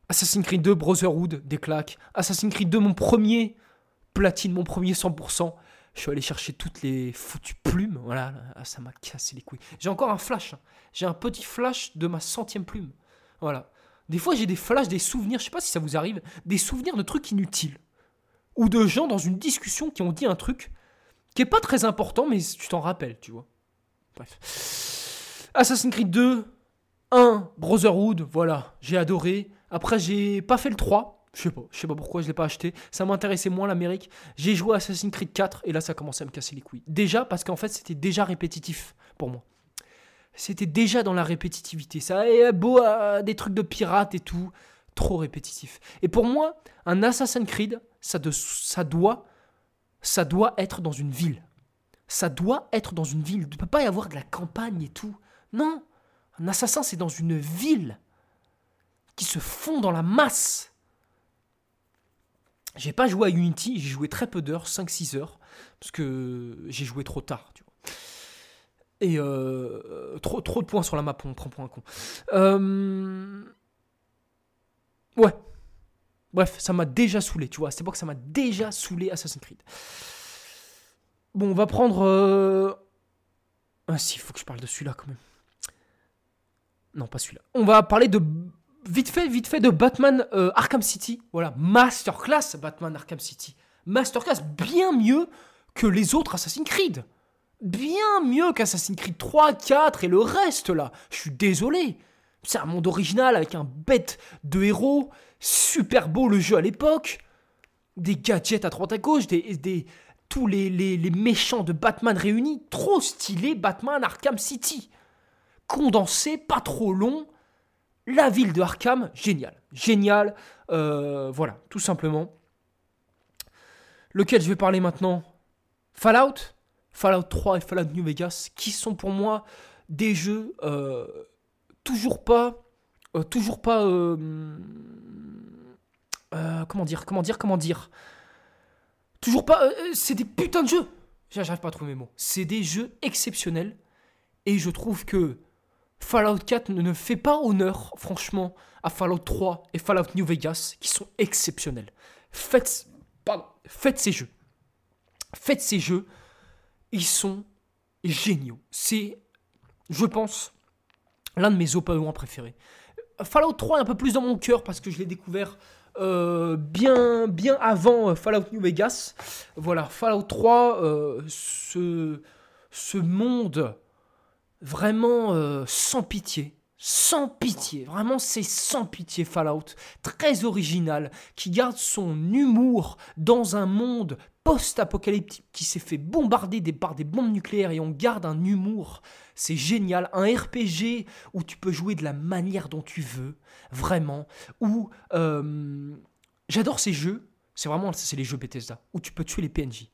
Assassin's Creed 2, Brotherhood, des claques. Assassin's Creed 2, mon premier platine, mon premier 100%. Je suis allé chercher toutes les foutues plumes. Voilà, ça m'a cassé les couilles. J'ai encore un flash. Hein. J'ai un petit flash de ma centième plume. Voilà. Des fois, j'ai des flashs, des souvenirs. Je sais pas si ça vous arrive. Des souvenirs de trucs inutiles. Ou de gens dans une discussion qui ont dit un truc qui est pas très important, mais tu t'en rappelles, tu vois. Bref. Assassin's Creed 2, 1, Brotherhood, voilà, j'ai adoré. Après, j'ai pas fait le 3. Je sais pas, je sais pas pourquoi je l'ai pas acheté. Ça m'intéressait moins l'Amérique. J'ai joué Assassin's Creed 4 et là ça commençait à me casser les couilles. Déjà parce qu'en fait c'était déjà répétitif pour moi. C'était déjà dans la répétitivité. Ça est beau à des trucs de pirates et tout, trop répétitif. Et pour moi, un Assassin's Creed, ça, ça doit, ça doit être dans une ville. Ça doit être dans une ville. Il ne peut pas y avoir de la campagne et tout. Non, un assassin, c'est dans une ville qui se fond dans la masse. J'ai pas joué à Unity, j'ai joué très peu d'heures, 5-6 heures, parce que j'ai joué trop tard, tu vois. Et euh, trop, de points sur la map, on prend pour un con. Euh, ouais. Bref, ça m'a déjà saoulé, tu vois. C'est pas que ça m'a déjà saoulé Assassin's Creed. Bon, on va prendre. Euh, ah si, il faut que je parle de celui-là quand même. Non, pas celui-là. On va parler de vite fait, vite fait de Batman euh, Arkham City. Voilà, masterclass Batman Arkham City. Masterclass bien mieux que les autres Assassin's Creed. Bien mieux qu'Assassin's Creed 3, 4 et le reste là. Je suis désolé. C'est un monde original avec un bête de héros. Super beau le jeu à l'époque. Des gadgets à droite à gauche. Des, des, tous les, les, méchants de Batman réunis. Trop stylé Batman Arkham City condensé, pas trop long. La ville de Arkham, génial. Génial. Euh, voilà, tout simplement. Lequel je vais parler maintenant? Fallout? Fallout 3 et Fallout New Vegas, qui sont pour moi des jeux euh, toujours pas. Euh, toujours pas. comment dire Comment dire Comment dire? Toujours pas. c'est des putains de jeux J'arrive pas à trouver mes mots. C'est des jeux exceptionnels. Et je trouve que Fallout 4 ne fait pas honneur, franchement, à Fallout 3 et Fallout New Vegas, qui sont exceptionnels. Faites, faites ces jeux. Faites ces jeux. Ils sont géniaux. C'est, je pense, l'un de mes open préférés. Fallout 3 est un peu plus dans mon cœur parce que je l'ai découvert euh, bien, bien avant euh, Fallout New Vegas. Voilà, Fallout 3, euh, ce, monde vraiment sans pitié. Sans pitié, vraiment c'est sans pitié Fallout, très original, qui garde son humour dans un monde post-apocalyptique qui s'est fait bombarder par des bombes nucléaires et on garde un humour. C'est génial, un RPG où tu peux jouer de la manière dont tu veux, vraiment. Où euh, j'adore ces jeux, c'est vraiment c'est les jeux Bethesda où tu peux tuer les PNJ,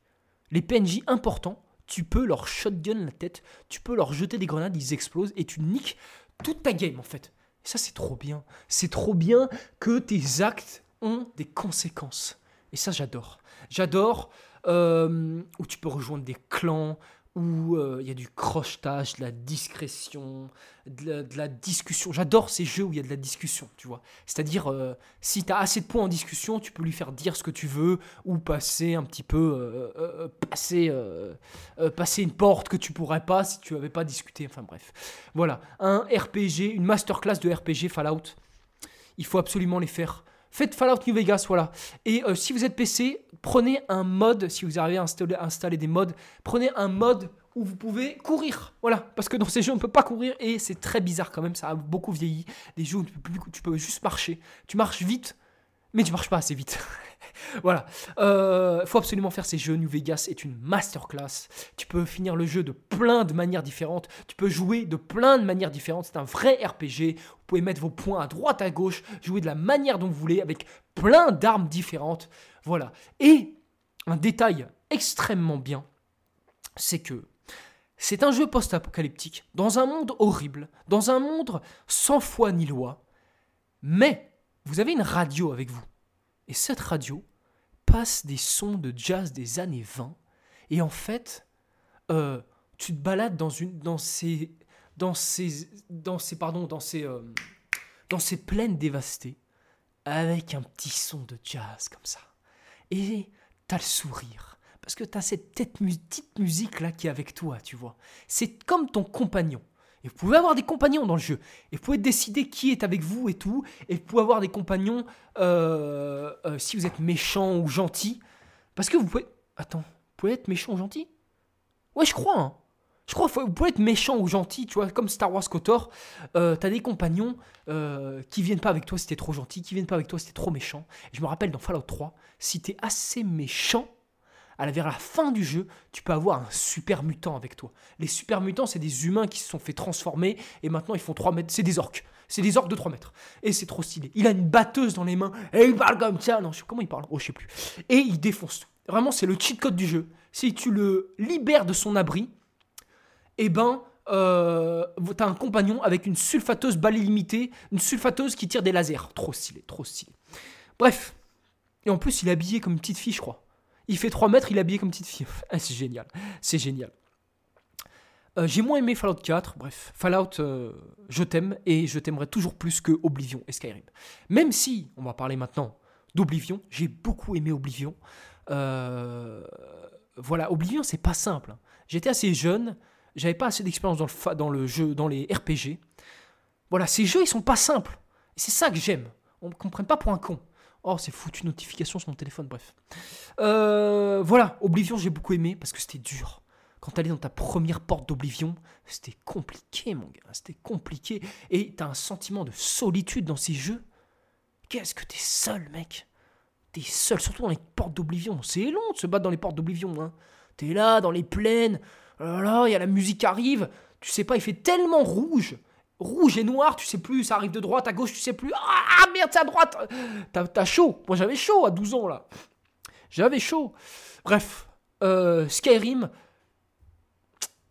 les PNJ importants tu peux leur shotgun la tête, tu peux leur jeter des grenades, ils explosent et tu niques toute ta game en fait. Et ça c'est trop bien. C'est trop bien que tes actes ont des conséquences. Et ça j'adore. J'adore euh, où tu peux rejoindre des clans, où euh, il y a du crochetage, de la discrétion, de la, discussion. J'adore ces jeux où il y a de la discussion, tu vois. C'est-à-dire, euh, si tu as assez de points en discussion, tu peux lui faire dire ce que tu veux, ou passer un petit peu, passer, passer une porte que tu pourrais pas si tu n'avais pas discuté. Enfin bref. Voilà, un RPG, une masterclass de RPG Fallout. Il faut absolument les faire. Faites Fallout New Vegas, voilà. Et si vous êtes PC, prenez un mode, si vous arrivez à installer, des modes, prenez un mode où vous pouvez courir. Voilà, parce que dans ces jeux, on ne peut pas courir et c'est très bizarre quand même, ça a beaucoup vieilli. Des jeux où tu peux, tu peux juste marcher. Tu marches vite, mais tu marches pas assez vite. voilà. Il faut absolument faire ces jeux. New Vegas est une masterclass. Tu peux finir le jeu de plein de manières différentes. Tu peux jouer de plein de manières différentes. C'est un vrai RPG. Vous pouvez mettre vos points à droite, à gauche, jouer de la manière dont vous voulez, avec plein d'armes différentes. Voilà. Et un détail extrêmement bien, c'est que c'est un jeu post-apocalyptique, dans un monde horrible, dans un monde sans foi ni loi. Mais vous avez une radio avec vous. Et cette radio passe des sons de jazz des années 20. Et en fait, euh, tu te balades dans, une, dans ces. Dans ces. Dans ces. Pardon, dans ces. euh, dans ces plaines dévastées. Avec un petit son de jazz comme ça. Et t'as le sourire. Parce que t'as cette petite, mu- petite musique là qui est avec toi, tu vois. C'est comme ton compagnon. Et vous pouvez avoir des compagnons dans le jeu. Et vous pouvez décider qui est avec vous et tout. Et vous pouvez avoir des compagnons euh, euh, si vous êtes méchant ou gentil. Parce que vous pouvez. Attends, vous pouvez être méchant ou gentil? Ouais, je crois. hein. Je crois que vous pouvez être méchant ou gentil, tu vois, comme Star Wars KOTOR. Euh, T'as des compagnons qui viennent pas avec toi si t'es trop gentil, qui viennent pas avec toi si t'es trop méchant. Et je me rappelle dans Fallout 3, si t'es assez méchant, à la, vers la fin du jeu, tu peux avoir un super mutant avec toi. Les super mutants, c'est des humains qui se sont fait transformer et maintenant ils font 3 mètres. C'est des orques. C'est des orques de 3 mètres. Et c'est trop stylé. Il a une batteuse dans les mains et il parle comme ça. Non, comment il parle? Oh, je sais plus. Et il défonce tout. Vraiment, c'est le cheat code du jeu. Si tu le libères de son abri, eh ben, euh, t'as un compagnon avec une sulfateuse balle illimitée, une sulfateuse qui tire des lasers. Trop stylé, trop stylé. Bref. Et en plus, il est habillé comme une petite fille, je crois. Il fait 3 mètres, il est habillé comme petite fille. Ah, c'est génial. C'est génial. Euh, J'ai moins aimé Fallout 4. Bref, Fallout, euh, je t'aime et je t'aimerais toujours plus que Oblivion et Skyrim. Même si, on va parler maintenant d'Oblivion, j'ai beaucoup aimé Oblivion. Euh, voilà, Oblivion, c'est pas simple. hein. J'étais assez jeune, j'avais pas assez d'expérience dans le, jeu, dans les RPG. Voilà, ces jeux, ils sont pas simples. Et c'est ça que j'aime. On ne comprenne pas pour un con. Oh, c'est foutu notification sur mon téléphone, bref. Euh, voilà, Oblivion, j'ai beaucoup aimé parce que c'était dur. Quand t'allais dans ta première porte d'Oblivion, c'était compliqué, mon gars. C'était compliqué. Et t'as un sentiment de solitude dans ces jeux. Qu'est-ce que t'es seul, mec? T'es seul, surtout dans les portes d'Oblivion. C'est long de se battre dans les portes d'Oblivion. Hein. T'es là, dans les plaines. Oh là là, il y a la musique qui arrive. Tu sais pas, il fait tellement rouge. Rouge et noir, tu sais plus. Ça arrive de droite à gauche, tu sais plus. Ah merde, c'est à droite. T'as chaud. Moi, j'avais chaud à 12 ans, là. J'avais chaud. Bref, euh, Skyrim,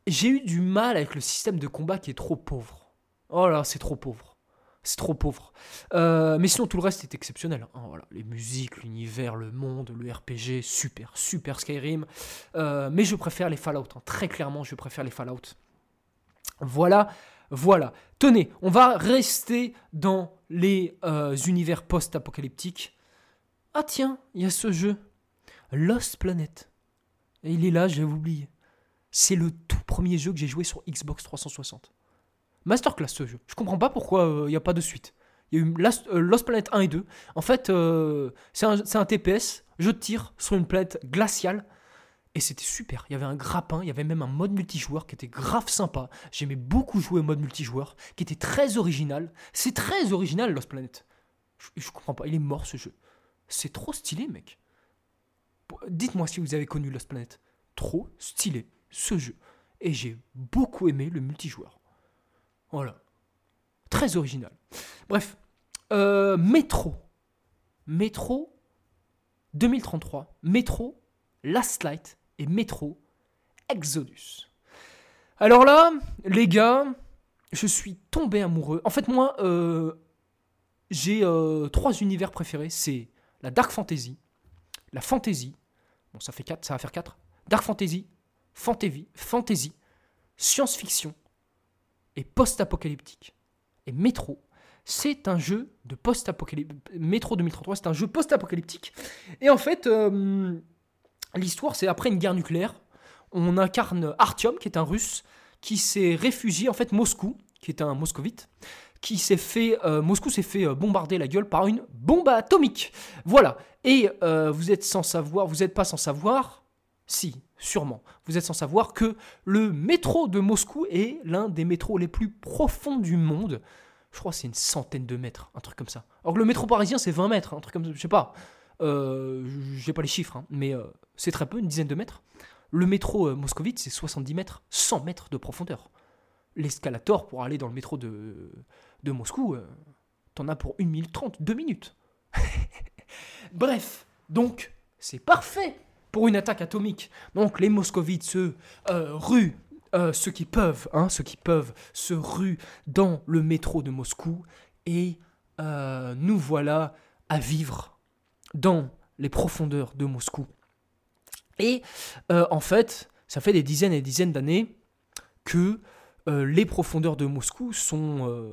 j'ai eu du mal avec le système de combat qui est trop pauvre. Oh là, c'est trop pauvre. C'est trop pauvre. Euh, mais sinon, tout le reste est exceptionnel. hein. voilà. Les musiques, l'univers, le monde, le RPG, super, super Skyrim. Euh, mais je préfère les Fallout. hein. Très clairement, je préfère les Fallout. Voilà, voilà. Tenez, on va rester dans les euh, univers post-apocalyptiques. Ah tiens, il y a ce jeu. Lost Planet. Et il est là, j'avais oublié. C'est le tout premier jeu que j'ai joué sur Xbox 360. Masterclass ce jeu. Je comprends pas pourquoi il n'y a pas de suite. Il y a eu euh, Lost Planet 1 et 2. En fait, euh, c'est un, un TPS, jeu de tir sur une planète glaciale. Et c'était super. Il y avait un grappin, il y avait même un mode multijoueur qui était grave sympa. J'aimais beaucoup jouer au mode multijoueur, qui était très original. C'est très original Lost Planet. Je, comprends pas, il est mort ce jeu. C'est trop stylé, mec. Dites-moi si vous avez connu Lost Planet. Trop stylé, ce jeu. Et j'ai beaucoup aimé le multijoueur. Voilà. Très original. Bref. Euh, Métro. Métro 2033. Métro Last Light et Métro Exodus. Alors là, les gars, je suis tombé amoureux. En fait, moi, euh, j'ai euh, trois univers préférés. C'est la Dark Fantasy, la Fantasy, bon ça fait 4, ça va faire 4, Dark Fantasy, Fantasy, Fantasy, Science-Fiction et Post-Apocalyptique. Et Metro, c'est un jeu de post-apocalyptique. Metro 2033, c'est un jeu post-apocalyptique. Et en fait, euh, l'histoire, c'est après une guerre nucléaire. On incarne Artyom, qui est un russe, qui s'est réfugié, en fait, Moscou, qui est un moscovite, qui s'est fait, euh, Moscou s'est fait euh, bombarder la gueule par une bombe atomique. Voilà. Et euh, vous êtes sans savoir, vous n'êtes pas sans savoir, si, sûrement, vous êtes sans savoir que le métro de Moscou est l'un des métros les plus profonds du monde. Je crois que c'est une centaine de mètres, un truc comme ça. Alors que le métro parisien, c'est 20 mètres, un truc comme ça, je sais pas. Euh, J'ai pas les chiffres, hein, mais c'est très peu, une dizaine de mètres. Le métro moscovite, c'est 70 mètres, 100 mètres de profondeur. L'escalator pour aller dans le métro de, de Moscou, euh, t'en as pour 1 minute 30, 2 minutes. Bref, donc c'est parfait pour une attaque atomique. Donc les moscovites se euh, ruent, euh, ceux qui peuvent, hein, ceux qui peuvent se ruent dans le métro de Moscou et nous voilà à vivre dans les profondeurs de Moscou. Et en fait, ça fait des dizaines et dizaines d'années que les profondeurs de Moscou sont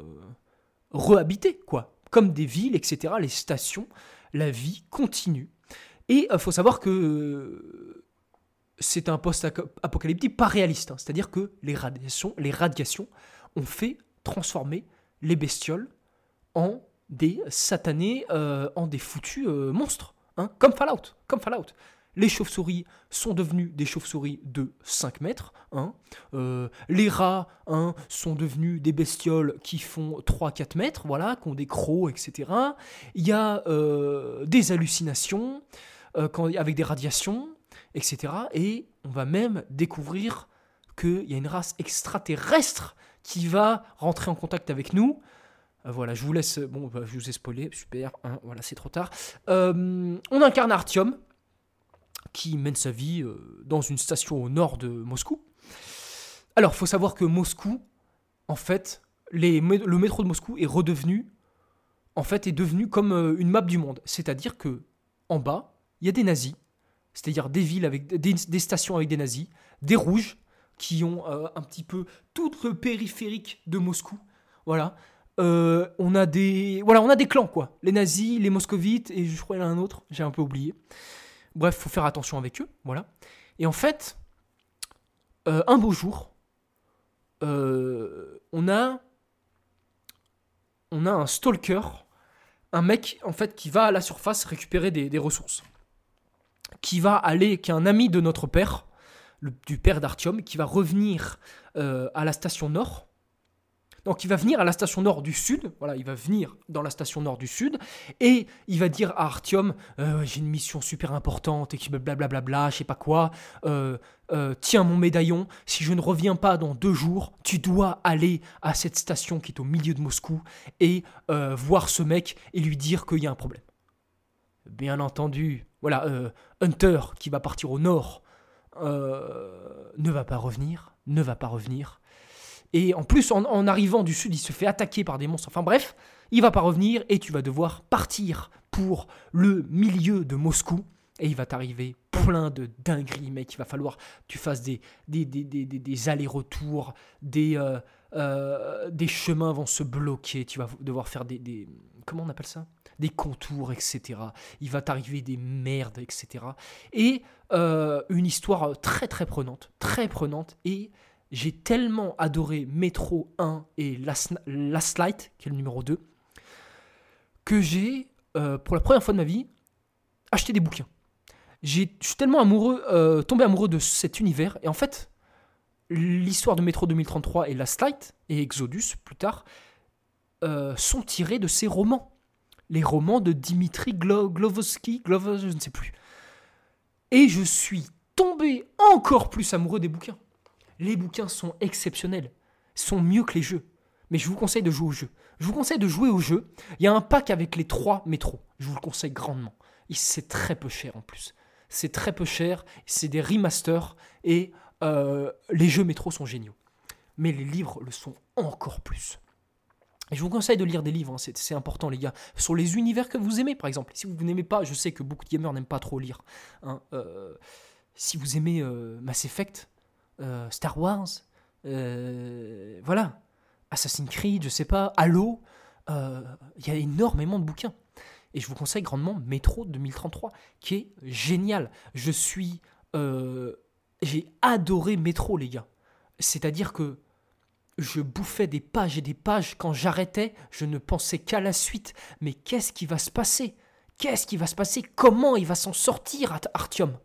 rehabiter, quoi. Comme des villes, etc., les stations, la vie continue. Et il euh, faut savoir que euh, c'est un post-apocalyptique pas réaliste, hein. c'est-à-dire que les radiations, les radiations ont fait transformer les bestioles en des satanés, euh, en des foutus monstres, hein, comme Fallout, comme Fallout. Les chauves-souris sont devenus des chauves-souris de 5 mètres. Hein. Euh, les rats hein, sont devenus des bestioles qui font 3-4 mètres, voilà, qui ont des crocs, etc. Il y a euh, des hallucinations euh, avec des radiations, etc. Et on va même découvrir qu'il y a une race extraterrestre qui va rentrer en contact avec nous. Voilà, je vous laisse. Bon, bah, je vous ai spoilé, super. Hein, voilà, c'est trop tard. on incarne Artyom, qui mène sa vie euh, dans une station au nord de Moscou. Alors, faut savoir que Moscou, en fait, le métro de Moscou est redevenu, en fait, est devenu comme euh, une map du monde. C'est-à-dire que en bas, il y a des nazis, c'est-à-dire des villes avec des, stations avec des nazis, des rouges qui ont euh, un petit peu tout le périphérique de Moscou. Voilà. On a des voilà, on a des clans quoi. Les nazis, les moscovites et je crois qu'il y en a un autre, j'ai un peu oublié. Bref, faut faire attention avec eux, voilà. Et en fait, euh, un beau jour, euh, on a, on a un stalker, un mec en fait qui va à la surface récupérer des, ressources, qui va aller, qui est un ami de notre père, du père d'Artium, qui va revenir euh, à la station Nord donc il va venir à la station nord du sud, voilà, il va venir dans la station nord du sud, et il va dire à Artyom, euh, j'ai une mission super importante, et qui blablabla, bla, je sais pas quoi, euh, euh, tiens mon médaillon, si je ne reviens pas dans deux jours, tu dois aller à cette station qui est au milieu de Moscou, et voir ce mec et lui dire qu'il y a un problème. Bien entendu, voilà, Hunter qui va partir au nord ne va pas revenir, ne va pas revenir. Et en plus, en, arrivant du sud, il se fait attaquer par des monstres. Enfin bref, il va pas revenir et tu vas devoir partir pour le milieu de Moscou. Et il va t'arriver plein de dingueries, mec. Il va falloir que tu fasses des, des, des, des allers-retours, des, euh, euh, des chemins vont se bloquer. Tu vas devoir faire des. comment on appelle ça? Des contours, etc. Il va t'arriver des merdes, etc. Et euh, une histoire très très prenante. Très prenante. Et j'ai tellement adoré Metro 1 et Last, Light, qui est le numéro 2, que j'ai, euh, pour la première fois de ma vie, acheté des bouquins. Je suis tellement amoureux, euh, tombé amoureux de cet univers. Et en fait, l'histoire de Metro 2033 et Last Light, et Exodus plus tard, euh, sont tirés de ces romans. Les romans de Dimitri Glo Glovosky, je ne sais plus. Et je suis tombé encore plus amoureux des bouquins. Les bouquins sont exceptionnels, sont mieux que les jeux. Mais je vous conseille de jouer au jeu. Je vous conseille de jouer au jeu. Il y a un pack avec les trois métros. Je vous le conseille grandement. C'est très peu cher en plus. C'est très peu cher. C'est des remasters. Et euh, les jeux métro sont géniaux. Mais les livres le sont encore plus. Et je vous conseille de lire des livres, hein. c'est important les gars, sur les univers que vous aimez par exemple. Si vous n'aimez pas, je sais que beaucoup de gamers n'aiment pas trop lire. Hein. Euh, si vous aimez euh, Mass Effect, euh, Star Wars, euh, voilà, Assassin's Creed, je sais pas, Halo, euh, il y a énormément de bouquins. Et je vous conseille grandement Metro 2033, qui est génial. Je suis. j'ai adoré Metro, les gars. C'est-à-dire que je bouffais des pages et des pages. Quand j'arrêtais, je ne pensais qu'à la suite. Mais qu'est-ce qui va se passer? Qu'est-ce qui va se passer? Comment il va s'en sortir, Artyom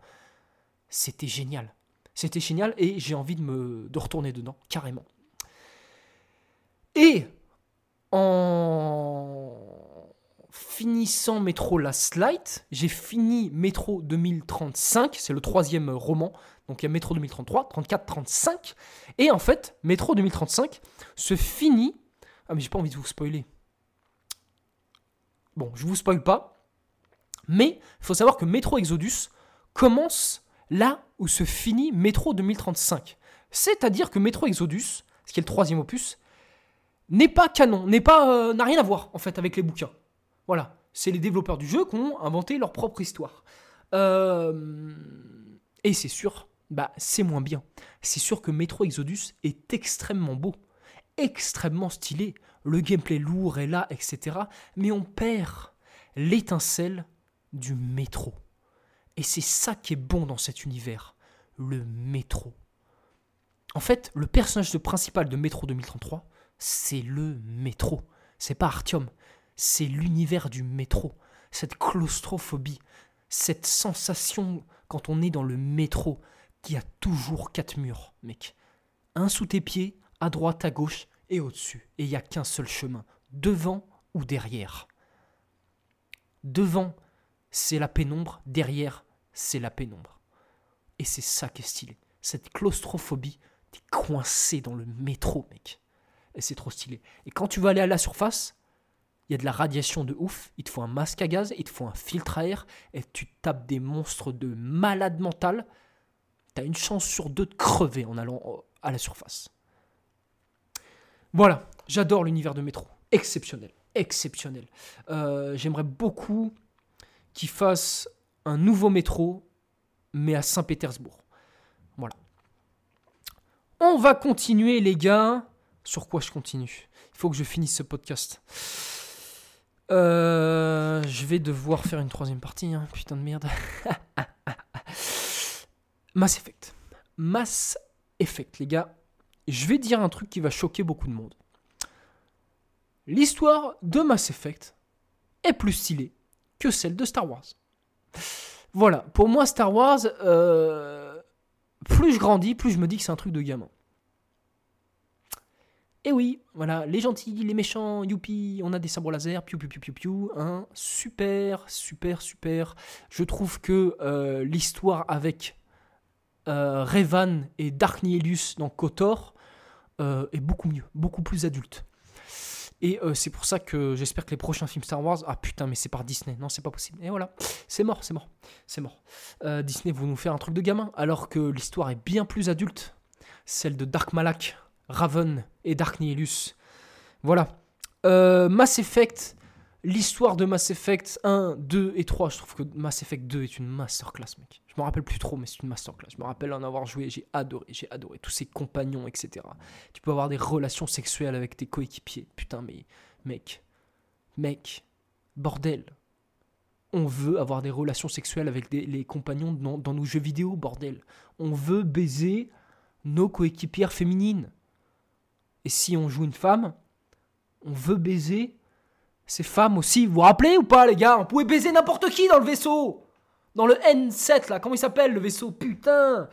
C'était génial. C'était génial et j'ai envie de me retourner dedans, carrément. Et en finissant Métro Last Light, j'ai fini Métro 2035, c'est le troisième roman, donc il y a Métro 2033, 34, 35, et en fait, Métro 2035 se finit... Ah mais j'ai pas envie de vous spoiler. Bon, je vous spoil pas, mais il faut savoir que Métro Exodus commence là où se finit Métro 2035. C'est-à-dire que Métro Exodus, ce qui est le troisième opus, n'est pas canon, euh, n'a rien à voir en fait avec les bouquins. Voilà, c'est les développeurs du jeu qui ont inventé leur propre histoire. Euh, et c'est sûr, bah c'est moins bien. C'est sûr que Metro Exodus est extrêmement beau, extrêmement stylé. Le gameplay lourd est là, etc. Mais on perd l'étincelle du métro. Et c'est ça qui est bon dans cet univers, le métro. En fait, le personnage principal de Métro 2033, c'est le métro. C'est pas Artyom, c'est l'univers du métro. Cette claustrophobie, cette sensation quand on est dans le métro, qu'il y a toujours quatre murs, mec. Un sous tes pieds, à droite, à gauche et au-dessus. Et il n'y a qu'un seul chemin, devant ou derrière. Devant, c'est la pénombre, derrière, c'est la pénombre. Et c'est ça qui est stylé. Cette claustrophobie, t'es coincé dans le métro, mec. Et c'est trop stylé. Et quand tu vas aller à la surface, il y a de la radiation de ouf, il te faut un masque à gaz, il te faut un filtre à air, et tu tapes des monstres de malade mental. T'as une chance sur deux de crever en allant à la surface. Voilà, j'adore l'univers de métro. Exceptionnel, exceptionnel. Euh, j'aimerais beaucoup qu'ils fassent un nouveau métro, mais à Saint-Pétersbourg. Voilà. On va continuer, les gars. Sur quoi je continue? Il faut que je finisse ce podcast. Euh, je vais devoir faire une troisième partie, hein. putain de merde. Mass Effect. Mass Effect, les gars. Je vais dire un truc qui va choquer beaucoup de monde. L'histoire de Mass Effect est plus stylée que celle de Star Wars. Voilà, pour moi Star Wars, euh, plus je grandis, plus je me dis que c'est un truc de gamin. Et oui, voilà, les gentils, les méchants, youpi, on a des sabres laser, piou piou piou piou hein, super, super, super. Je trouve que euh, l'histoire avec euh, Revan et Dark Nihilus dans KOTOR est beaucoup mieux, beaucoup plus adulte. Et c'est pour ça que j'espère que les prochains films Star Wars, ah putain, mais c'est par Disney, non, c'est pas possible. Et voilà, c'est mort, c'est mort, c'est mort. Disney vont nous faire un truc de gamin, alors que l'histoire est bien plus adulte. Celle de Dark Malak, Raven et Dark Nihilus. Voilà. Euh, Mass Effect, l'histoire de Mass Effect 1, 2 et 3, je trouve que Mass Effect 2 est une masterclass, mec. Je me rappelle plus trop, mais c'est une masterclass. Je me rappelle en avoir joué, j'ai adoré, j'ai adoré. Tous ses compagnons, etc. Tu peux avoir des relations sexuelles avec tes coéquipiers. Putain, mais mec, mec, bordel. On veut avoir des relations sexuelles avec les compagnons dans, dans nos jeux vidéo, bordel. On veut baiser nos coéquipières féminines. Et si on joue une femme, on veut baiser ces femmes aussi. Vous vous rappelez ou pas, les gars? On pouvait baiser n'importe qui dans le vaisseau. Dans le N7, là. Comment il s'appelle, le vaisseau? Putain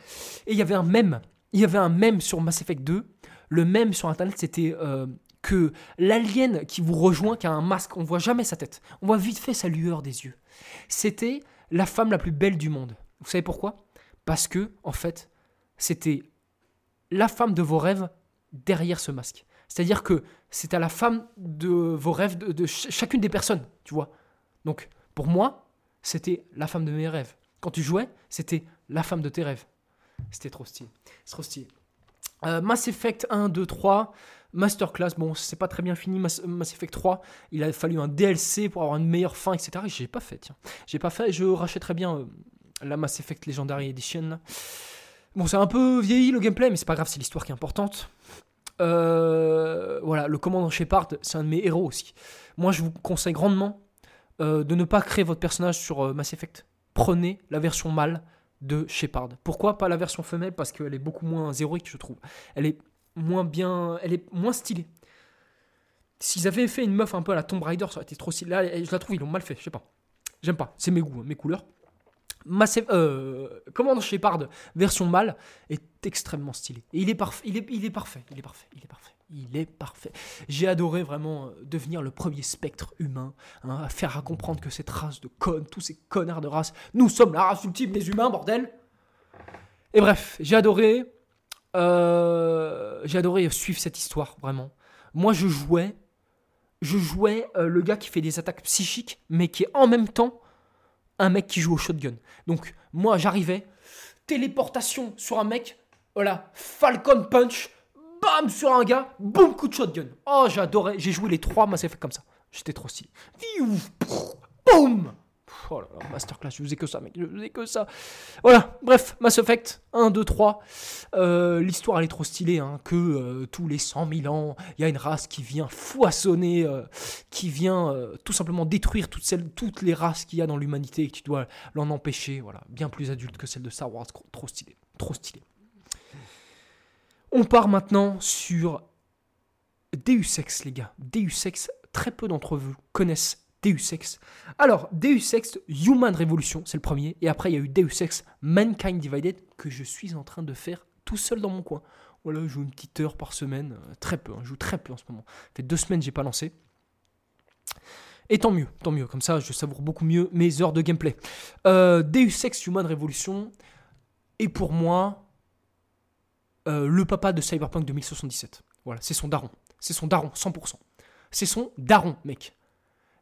Et il y avait un mème. Il y avait un mème sur Mass Effect 2. Le mème sur Internet, c'était euh, que l'alien qui vous rejoint, qui a un masque, on voit jamais sa tête. On voit vite fait sa lueur des yeux. C'était la femme la plus belle du monde. Vous savez pourquoi? Parce que, en fait, c'était la femme de vos rêves derrière ce masque. C'est-à-dire que c'est à la femme de vos rêves, de, chacune des personnes, tu vois. Donc, pour moi, c'était la femme de mes rêves. Quand tu jouais, c'était la femme de tes rêves. C'était trop stylé. C'est trop stylé. Euh, Mass Effect 1, 2, 3, Masterclass, bon, c'est pas très bien fini. Mass, Effect 3, il a fallu un DLC pour avoir une meilleure fin, etc. J'ai pas fait, tiens. J'ai pas fait, je rachèterais bien euh, la Mass Effect Legendary Edition. Bon, c'est un peu vieilli le gameplay, mais c'est pas grave, c'est l'histoire qui est importante. Euh, voilà, le commandant Shepard, c'est un de mes héros aussi. Moi, je vous conseille grandement euh, de ne pas créer votre personnage sur euh, Mass Effect. Prenez la version mâle de Shepard. Pourquoi pas la version femelle? Parce qu'elle est beaucoup moins héroïque, je trouve. Elle est moins bien, elle est moins stylée. S'ils avaient fait une meuf un peu à la Tomb Raider, ça aurait été trop stylé. Là, je la trouve, ils l'ont mal fait, je sais pas. J'aime pas, c'est mes goûts, hein, mes couleurs. Massive, euh, Command Shepard version mâle est extrêmement stylé. Il est, parfait, il, est, il est parfait, il est parfait, il est parfait. Il est parfait. J'ai adoré vraiment euh, devenir le premier spectre humain, hein, à faire à comprendre que cette race de connes, tous ces connards de race, nous sommes la race ultime des humains, bordel. Et bref, j'ai adoré, euh, j'ai adoré suivre cette histoire, vraiment. Moi, je jouais, je jouais euh, le gars qui fait des attaques psychiques, mais qui est en même temps un mec qui joue au shotgun. Donc, moi, j'arrivais, téléportation sur un mec, voilà, Falcon Punch, bam, sur un gars, boum, coup de shotgun. Oh, j'adorais, j'ai joué les trois Mass Effect comme ça. J'étais trop stylé. Boum Oh là là, masterclass, je faisais que ça, mec, je faisais que ça. Voilà, bref, Mass Effect 1, 2, 3. L'histoire, elle est trop stylée, hein, que euh, tous les 100 000 ans, il y a une race qui vient foisonner, euh, qui vient euh, tout simplement détruire toutes, les races qu'il y a dans l'humanité et que tu dois l'en empêcher. Voilà, bien plus adulte que celle de Star Wars, trop stylé, trop stylé. On part maintenant sur Deus Ex, les gars. Deus Ex, très peu d'entre vous connaissent Deus Ex. Alors, Deus Ex Human Revolution, c'est le premier. Et après, il y a eu Deus Ex Mankind Divided, que je suis en train de faire tout seul dans mon coin. Voilà, je joue une petite heure par semaine. Euh, très peu, hein, je joue très peu en ce moment. Ça fait deux semaines j'ai pas lancé. Et tant mieux, tant mieux. Comme ça, je savoure beaucoup mieux mes heures de gameplay. Euh, Deus Ex Human Revolution est pour moi euh, le papa de Cyberpunk 2077. Voilà, c'est son daron. C'est son daron, 100%. C'est son daron, mec.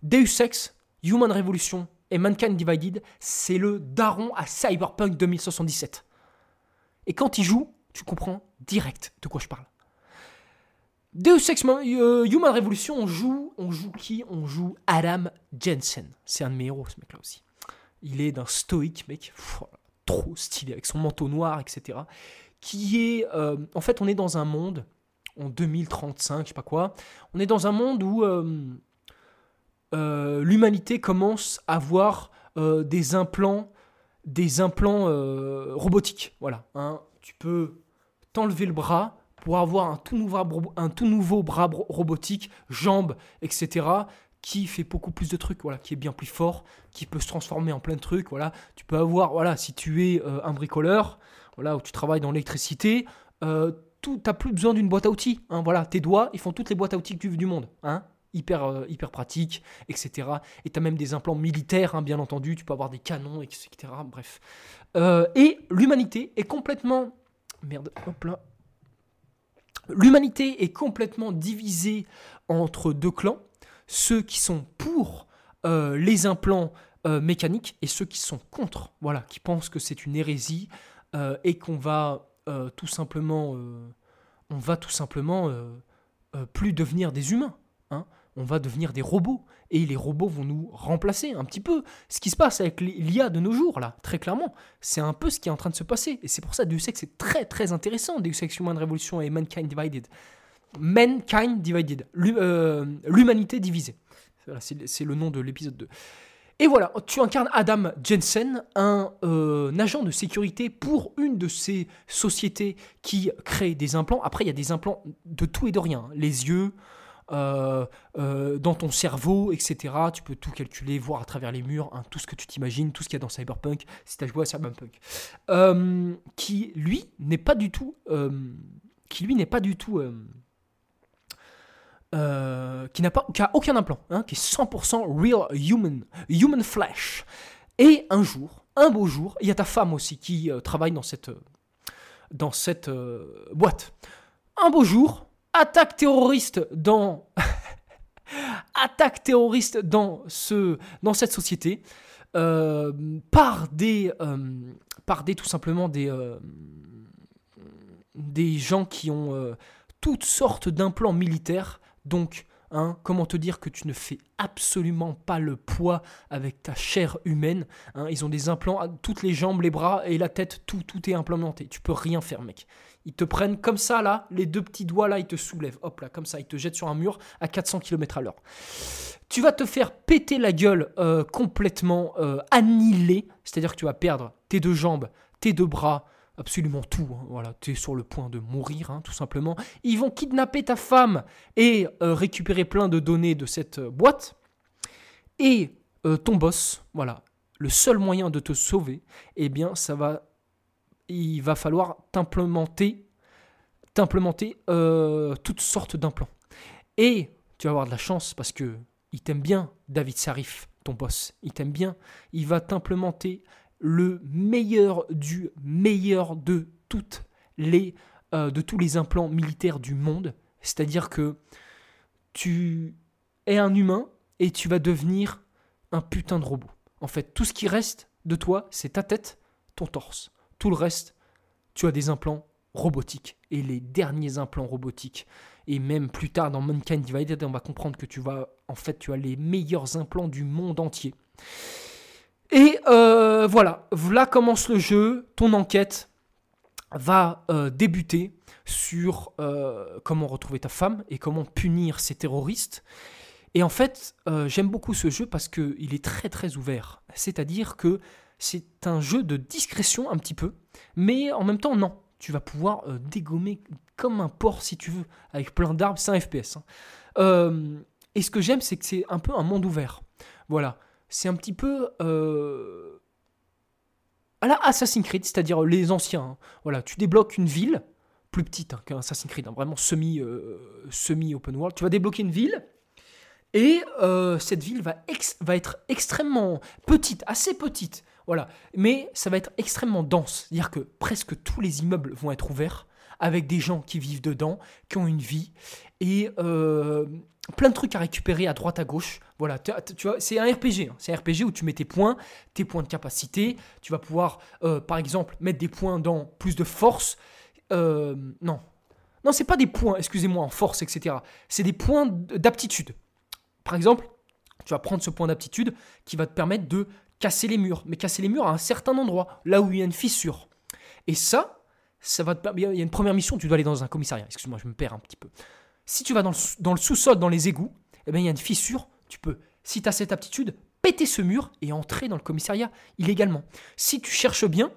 Deus Ex, Human Revolution et Mankind Divided, c'est le daron à Cyberpunk 2077. Et quand il joue, tu comprends direct de quoi je parle. Deus Ex euh, Human Revolution, on joue, on joue qui? On joue Adam Jensen. C'est un de mes héros, ce mec-là aussi. Il est d'un stoïque, mec, trop stylé, avec son manteau noir, etc qui est... Euh, en fait, on est dans un monde, en 2035, je sais pas quoi, on est dans un monde où euh, euh, l'humanité commence à avoir des implants, des implants robotiques. Voilà. Hein. Tu peux t'enlever le bras pour avoir un tout nouveau, bras robotique, jambes, etc qui fait beaucoup plus de trucs, voilà, qui est bien plus fort, qui peut se transformer en plein de trucs, voilà. Tu peux avoir, voilà, si tu es un bricoleur, voilà, où tu travailles dans l'électricité, euh, tu n'as plus besoin d'une boîte à outils. Hein, voilà, tes doigts, ils font toutes les boîtes à outils du, du monde. Hein, hyper, euh, hyper pratique, etc. Et tu as même des implants militaires, hein, bien entendu. Tu peux avoir des canons, etc. Bref. Euh, et l'humanité est complètement. Merde, hop là. L'humanité est complètement divisée entre deux clans. Ceux qui sont pour les implants mécaniques et ceux qui sont contre, voilà, qui pensent que c'est une hérésie, euh, et qu'on va euh, tout simplement, euh, on va tout simplement plus devenir des humains. Hein. On va devenir des robots et les robots vont nous remplacer un petit peu. Ce qui se passe avec l'IA de nos jours, là, très clairement, c'est un peu ce qui est en train de se passer. Et c'est pour ça, Deus Ex, c'est très très intéressant, Deus Ex Human Revolution et Mankind Divided. Mankind Divided, l'humanité divisée. c'est le nom de l'épisode 2. Et voilà, tu incarnes Adam Jensen, un, euh, agent de sécurité pour une de ces sociétés qui crée des implants. Après, il y a des implants de tout et de rien. Les yeux, euh, euh, dans ton cerveau, etc. Tu peux tout calculer, voir à travers les murs, hein, tout ce que tu t'imagines, tout ce qu'il y a dans Cyberpunk, si tu as joué à Cyberpunk. qui, lui, n'est pas du tout... qui, lui, n'est pas du tout euh, qui n'a pas, qui a aucun implant, hein, qui est 100% real human, human flesh. Et un jour, un beau jour, il y a ta femme aussi qui euh, travaille dans cette, dans cette euh, boîte. Un beau jour, attaque terroriste dans attaque terroriste dans ce dans cette société par des par des tout simplement des des gens qui ont toutes sortes d'implants militaires donc, hein, comment te dire que tu ne fais absolument pas le poids avec ta chair humaine hein, Ils ont des implants, toutes les jambes, les bras et la tête, tout, tout est implémenté. Tu peux rien faire, mec. Ils te prennent comme ça, là, les deux petits doigts, là, ils te soulèvent. Hop là, comme ça, ils te jettent sur un mur à 400 km à l'heure. Tu vas te faire péter la gueule euh, complètement euh, annihilé. C'est-à-dire que tu vas perdre tes deux jambes, tes deux bras, absolument tout. hein. Voilà, tu es sur le point de mourir, hein, tout simplement. Ils vont kidnapper ta femme et euh, récupérer plein de données de cette boîte. Et ton boss, voilà, le seul moyen de te sauver, eh bien, ça va, il va falloir t'implémenter, t'implémenter euh, toutes sortes d'implants. Et tu vas avoir de la chance parce que il t'aime bien, David Sarif, ton boss. Il t'aime bien. Il va t'implémenter le meilleur du meilleur de toutes les euh, de tous les implants militaires du monde. C'est-à-dire que tu es un humain et tu vas devenir un putain de robot. En fait, tout ce qui reste de toi, c'est ta tête, ton torse. Tout le reste, tu as des implants robotiques. Et les derniers implants robotiques. Et même plus tard dans Mankind Divided, on va comprendre que tu vas, en fait, tu as les meilleurs implants du monde entier. Et euh, voilà, là commence le jeu, ton enquête va euh, débuter sur euh, comment retrouver ta femme et comment punir ces terroristes. Et en fait, j'aime beaucoup ce jeu parce qu'il est très très ouvert. C'est-à-dire que c'est un jeu de discrétion un petit peu, mais en même temps non. Tu vas pouvoir euh, dégommer comme un porc si tu veux, avec plein d'arbres, c'est un FPS. hein. Euh, et ce que j'aime, c'est que c'est un peu un monde ouvert. Voilà, c'est un petit peu euh, à la Assassin's Creed, c'est-à-dire les anciens. hein. Voilà, tu débloques une ville plus petite hein, qu'un Assassin's Creed, vraiment semi, euh, semi open world. Tu vas débloquer une ville et cette ville va être extrêmement petite, assez petite. Voilà, mais ça va être extrêmement dense, c'est-à-dire que presque tous les immeubles vont être ouverts avec des gens qui vivent dedans, qui ont une vie et euh, plein de trucs à récupérer à droite à gauche. Voilà, tu, vois, c'est un RPG. hein. C'est un RPG où tu mets tes points, tes points de capacité. Tu vas pouvoir, euh, par exemple, mettre des points dans plus de force. Euh, non, non, c'est pas des points. Excusez-moi, en force, etc. C'est des points d'aptitude. Par exemple, tu vas prendre ce point d'aptitude qui va te permettre de casser les murs, mais casser les murs à un certain endroit, là où il y a une fissure. Et ça, ça va te Il y a une première mission, tu dois aller dans un commissariat. Excuse-moi, je me perds un petit peu. Si tu vas dans le, sous- dans le sous-sol, dans les égouts, eh bien, il y a une fissure, tu peux, si tu as cette aptitude, péter ce mur et entrer dans le commissariat illégalement. Si tu cherches bien,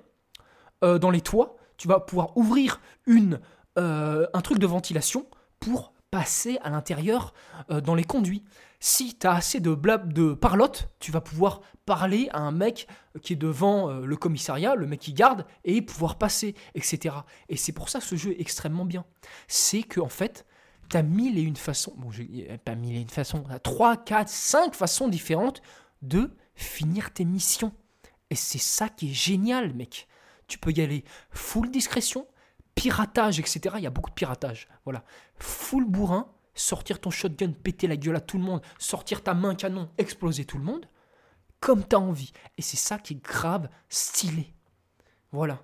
euh, dans les toits, tu vas pouvoir ouvrir une, euh, un truc de ventilation pour passer à l'intérieur euh, dans les conduits. Si tu as assez de blab de parlotte, tu vas pouvoir parler à un mec qui est devant euh, le commissariat, le mec qui garde, et pouvoir passer, etc. Et c'est pour ça que ce jeu est extrêmement bien. C'est que en fait, tu as mille et une façons, bon, j'ai pas mille et une façons, tu 3, 4, 5 façons différentes de finir tes missions. Et c'est ça qui est génial, mec. Tu peux y aller full discrétion, piratage, etc. Il y a beaucoup de piratage. Voilà. Full bourrin, sortir ton shotgun, péter la gueule à tout le monde, sortir ta main canon, exploser tout le monde, comme tu as envie. Et c'est ça qui est grave stylé. Voilà.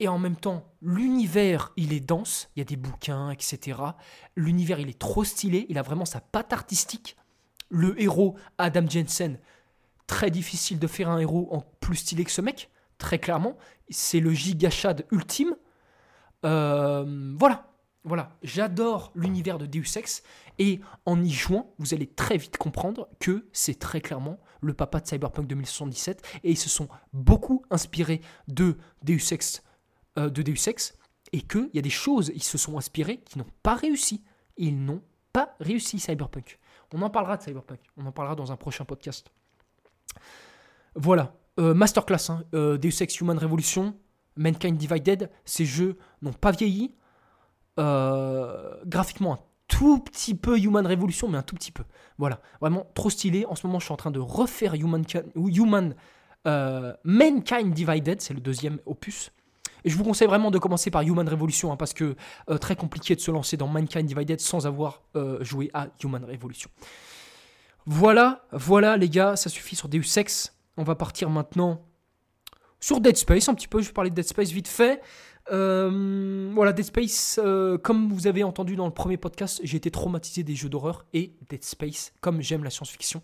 Et en même temps, l'univers, il est dense, il y a des bouquins, etc. L'univers, il est trop stylé, il a vraiment sa patte artistique. Le héros, Adam Jensen, très difficile de faire un héros en plus stylé que ce mec, très clairement. C'est le gigachad ultime. Euh, voilà, voilà. J'adore l'univers de Deus Ex et en y jouant, vous allez très vite comprendre que c'est très clairement le papa de Cyberpunk 2077 et ils se sont beaucoup inspirés de Deus Ex, euh, de et qu'il y a des choses, ils se sont inspirés qui n'ont pas réussi. Ils n'ont pas réussi Cyberpunk. On en parlera de Cyberpunk. On en parlera dans un prochain podcast. Voilà. Euh, masterclass, hein. Deus Ex Human Revolution, Mankind Divided, ces jeux n'ont pas vieilli. Euh, graphiquement, un tout petit peu Human Revolution, mais un tout petit peu. Voilà, vraiment trop stylé. En ce moment, je suis en train de refaire Human, Human euh, Mankind Divided, c'est le deuxième opus. Et je vous conseille vraiment de commencer par Human Revolution, hein, parce que euh, très compliqué de se lancer dans Mankind Divided sans avoir joué à Human Revolution. Voilà, voilà les gars, ça suffit sur Deus Ex. On va partir maintenant sur Dead Space un petit peu. Je vais parler de Dead Space vite fait. Euh, voilà, Dead Space, euh, comme vous avez entendu dans le premier podcast, j'ai été traumatisé des jeux d'horreur et Dead Space, comme j'aime la science-fiction,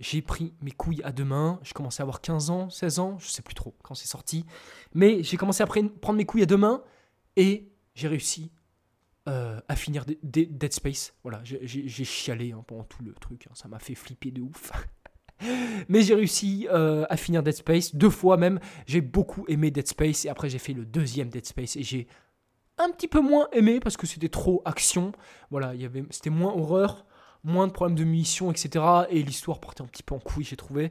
j'ai pris mes couilles à deux mains. J'ai commencé à avoir 15 ans, 16 ans, je sais plus trop quand c'est sorti. Mais j'ai commencé à pre- prendre mes couilles à deux mains et j'ai réussi euh, à finir de- de- Dead Space. Voilà, j'ai chialé hein, pendant tout le truc. hein. Ça m'a fait flipper de ouf. Mais j'ai réussi euh, à finir Dead Space deux fois même. J'ai beaucoup aimé Dead Space et après j'ai fait le deuxième Dead Space et j'ai un petit peu moins aimé parce que c'était trop action. Voilà, il y avait, c'était moins horreur, moins de problèmes de munitions, etc. Et l'histoire partait un petit peu en couille, j'ai trouvé.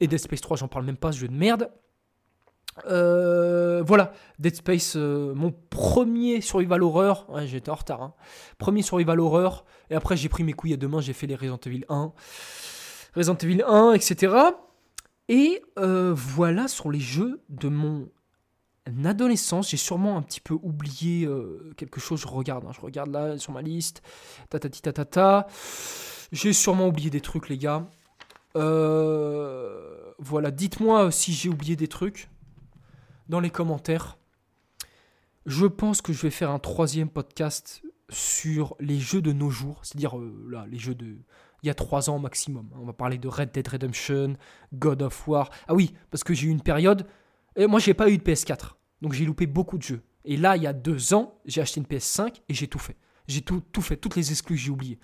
Et Dead Space 3, j'en parle même pas, ce jeu de merde. Euh, voilà, Dead Space, euh, mon premier survival horror. Ouais, j'étais en retard. Hein. Premier survival horror. Et après, j'ai pris mes couilles à deux mains, j'ai fait les Resident Evil 1. Resident Evil 1, etc. Et euh, voilà sur les jeux de mon adolescence. J'ai sûrement un petit peu oublié euh, quelque chose. Je regarde, hein. je regarde là sur ma liste. Tatati tatata. J'ai sûrement oublié des trucs, les gars. Euh, voilà, dites-moi si j'ai oublié des trucs dans les commentaires. Je pense que je vais faire un troisième podcast sur les jeux de nos jours, c'est-à-dire là, les jeux de il y a trois ans maximum. On va parler de Red Dead Redemption, God of War. Ah oui, parce que j'ai eu une période. Et moi, j'ai pas eu de PS4. Donc j'ai loupé beaucoup de jeux. Et là, il y a deux ans, j'ai acheté une PS5 et j'ai tout fait. J'ai tout, fait, toutes les exclus, j'ai oublié.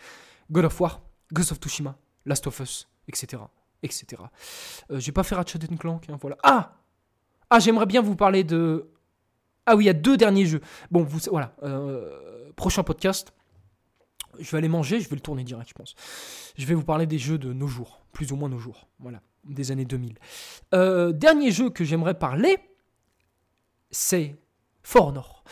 God of War, Ghost of Tsushima, Last of Us, etc. etc. Euh, j'ai pas fait Ratchet Clank, hein, voilà. Ah Ah, j'aimerais bien vous parler de... Ah oui, il y a deux derniers jeux. Bon, vous, voilà. Euh, prochain podcast, je vais aller manger, je vais le tourner direct, je pense. Je vais vous parler des jeux de nos jours, plus ou moins nos jours, voilà, des années 2000. Euh, dernier jeu que j'aimerais parler, c'est For Honor.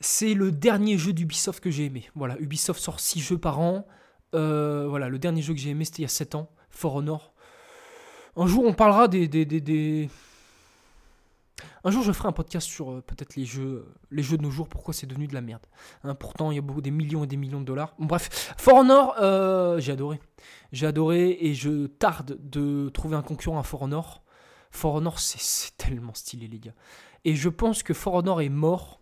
C'est le dernier jeu d'Ubisoft que j'ai aimé. Voilà, Ubisoft sort 6 jeux par an. Euh, voilà, le dernier jeu que j'ai aimé, c'était il y a 7 ans, For Honor. Un jour, on parlera des, un jour, je ferai un podcast sur euh, peut-être les jeux, euh, les jeux de nos jours, pourquoi c'est devenu de la merde. Hein, pourtant, il y a beaucoup des millions et des millions de dollars. bref, For Honor, euh, j'ai adoré. J'ai adoré et je tarde de trouver un concurrent à For Honor. For Honor, c'est tellement stylé, les gars. Et je pense que For Honor est mort.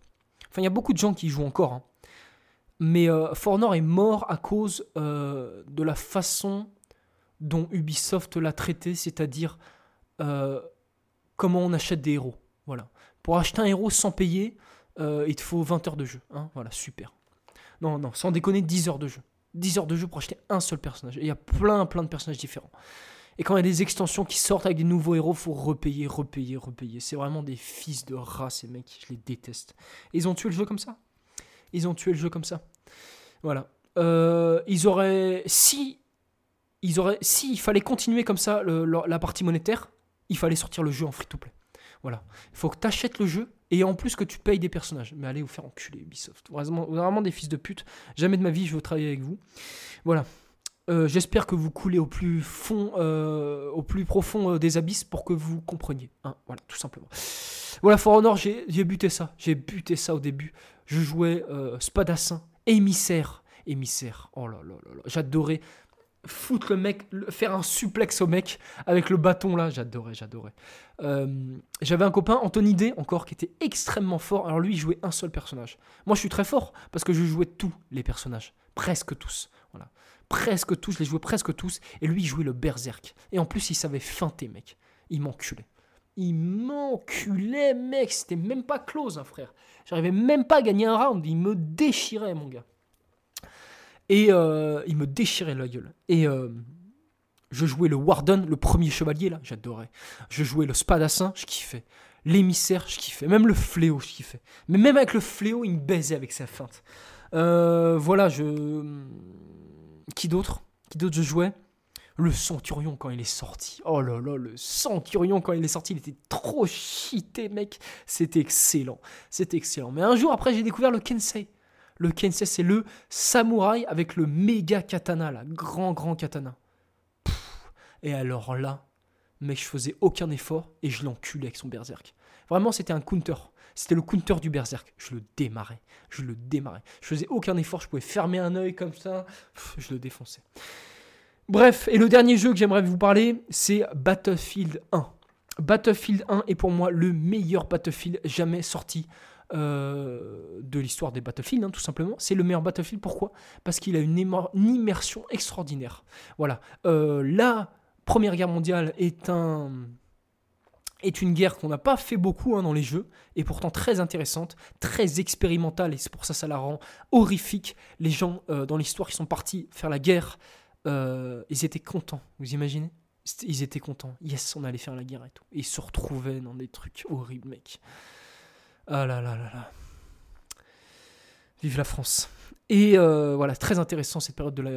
Enfin, il y a beaucoup de gens qui y jouent encore. Hein. Mais For Honor est mort à cause de la façon dont Ubisoft l'a traité, c'est-à-dire comment on achète des héros. Voilà. Pour acheter un héros sans payer, euh, il te faut 20 heures de jeu. Hein. voilà, super. Non, non, sans déconner, 10 heures de jeu. 10 heures de jeu pour acheter un seul personnage. il y a plein, plein de personnages différents. Et quand il y a des extensions qui sortent avec des nouveaux héros, faut repayer, repayer, repayer. C'est vraiment des fils de rat, ces mecs. Je les déteste. ils ont tué le jeu comme ça? Ils ont tué le jeu comme ça? Voilà. Euh, ils auraient. Si. Ils auraient. Si il fallait continuer comme ça la partie monétaire, il fallait sortir le jeu en free-to-play. Voilà. Il faut que tu achètes le jeu et en plus que tu payes des personnages. Mais allez vous faire enculer Ubisoft. Vraiment, vraiment des fils de pute. Jamais de ma vie je veux travailler avec vous. Voilà. Euh, j'espère que vous coulez au plus fond, euh, au plus profond euh, des abysses pour que vous compreniez. Hein. voilà, tout simplement. Voilà, For Honor, j'ai buté ça. J'ai buté ça au début. Je jouais Spadassin, émissaire. Émissaire. Oh là là là là. J'adorais le mec, faire un suplex au mec avec le bâton là, j'adorais, j'adorais. Euh, j'avais un copain, Anthony D, encore, qui était extrêmement fort. Alors lui, il jouait un seul personnage. Moi, je suis très fort parce que je jouais tous les personnages, presque tous. Voilà, presque tous, je les jouais presque tous. Et lui, il jouait le berserk. Et en plus, il savait feinter, mec. Il m'enculait. Il m'enculait, mec. C'était même pas close, hein, frère. J'arrivais même pas à gagner un round. Il me déchirait, mon gars. Et euh, il me déchirait la gueule. Et euh, je jouais le Warden, le premier chevalier, là, j'adorais. Je jouais le Spadassin, je kiffais. L'émissaire, je kiffais. Même le fléau, je kiffais. Mais même avec le fléau, il me baisait avec sa feinte. Euh, voilà, je. Qui d'autre? Qui d'autre je jouais? Le Centurion quand il est sorti. Oh là là, le Centurion quand il est sorti, il était trop cheaté, mec. C'était excellent. C'était excellent. Mais un jour après, j'ai découvert le Kensei. Le Kensei, c'est le samouraï avec le méga katana, là. Grand, grand katana. et alors là, mec, je faisais aucun effort et je l'enculais avec son berserk. Vraiment, c'était un counter. C'était le counter du berserk. Je le démarrais. Je le démarrais. Je faisais aucun effort. Je pouvais fermer un œil comme ça. je le défonçais. Bref, et le dernier jeu que j'aimerais vous parler, c'est Battlefield 1. Battlefield 1 est pour moi le meilleur Battlefield jamais sorti euh, de l'histoire des Battlefield, hein, tout simplement. C'est le meilleur Battlefield. Pourquoi? Parce qu'il a une, immersion extraordinaire. Voilà. Euh, la Première Guerre mondiale est un est une guerre qu'on n'a pas fait beaucoup hein, dans les jeux, et pourtant très intéressante, très expérimentale, et c'est pour ça ça la rend horrifique. Les gens euh, dans l'histoire qui sont partis faire la guerre, ils étaient contents, vous imaginez? Ils étaient contents. Yes, on allait faire la guerre et tout. ils se retrouvaient dans des trucs horribles, mec. Ah là là là là. Vive la France. Et euh, voilà, très intéressant cette période de la.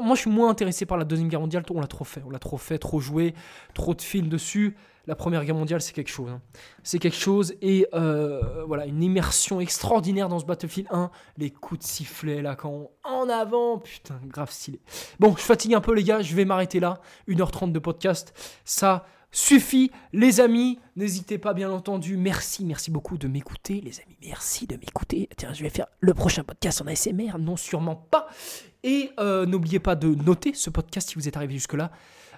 moi, je suis moins intéressé par la Deuxième Guerre mondiale. On l'a trop fait. On l'a trop fait, trop joué, trop de films dessus. La Première Guerre mondiale, c'est quelque chose. Hein. C'est quelque chose. Et euh, voilà, une immersion extraordinaire dans ce Battlefield 1. Les coups de sifflet, là, quand en avant. Putain, grave stylé. Bon, je fatigue un peu, les gars. Je vais m'arrêter là. 1h30 de podcast. Ça suffit, les amis. N'hésitez pas, bien entendu. Merci, merci beaucoup de m'écouter, les amis. Merci de m'écouter. Tiens, je vais faire le prochain podcast en ASMR. Non, sûrement pas. Et euh, n'oubliez pas de noter ce podcast si vous êtes arrivé jusque-là.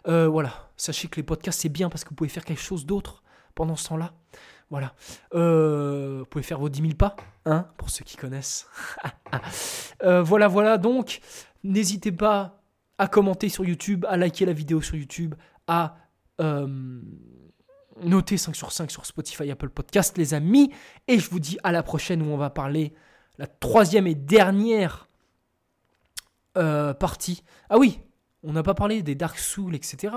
Euh, voilà, sachez que les podcasts, c'est bien parce que vous pouvez faire quelque chose d'autre pendant ce temps-là. Voilà. Euh, vous pouvez faire vos 10 000 pas, hein, pour ceux qui connaissent. voilà, voilà. Donc, n'hésitez pas à commenter sur YouTube, à liker la vidéo sur YouTube, à euh, notez 5 sur 5 sur Spotify, Apple Podcast, les amis. Et je vous dis à la prochaine où on va parler la troisième et dernière euh, partie. Ah oui, on n'a pas parlé des Dark Souls, etc.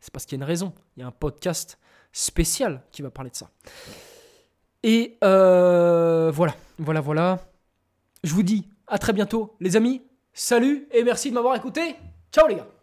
C'est parce qu'il y a une raison. Il y a un podcast spécial qui va parler de ça. Et euh, voilà, voilà, voilà. Je vous dis à très bientôt, les amis. Salut et merci de m'avoir écouté. Ciao les gars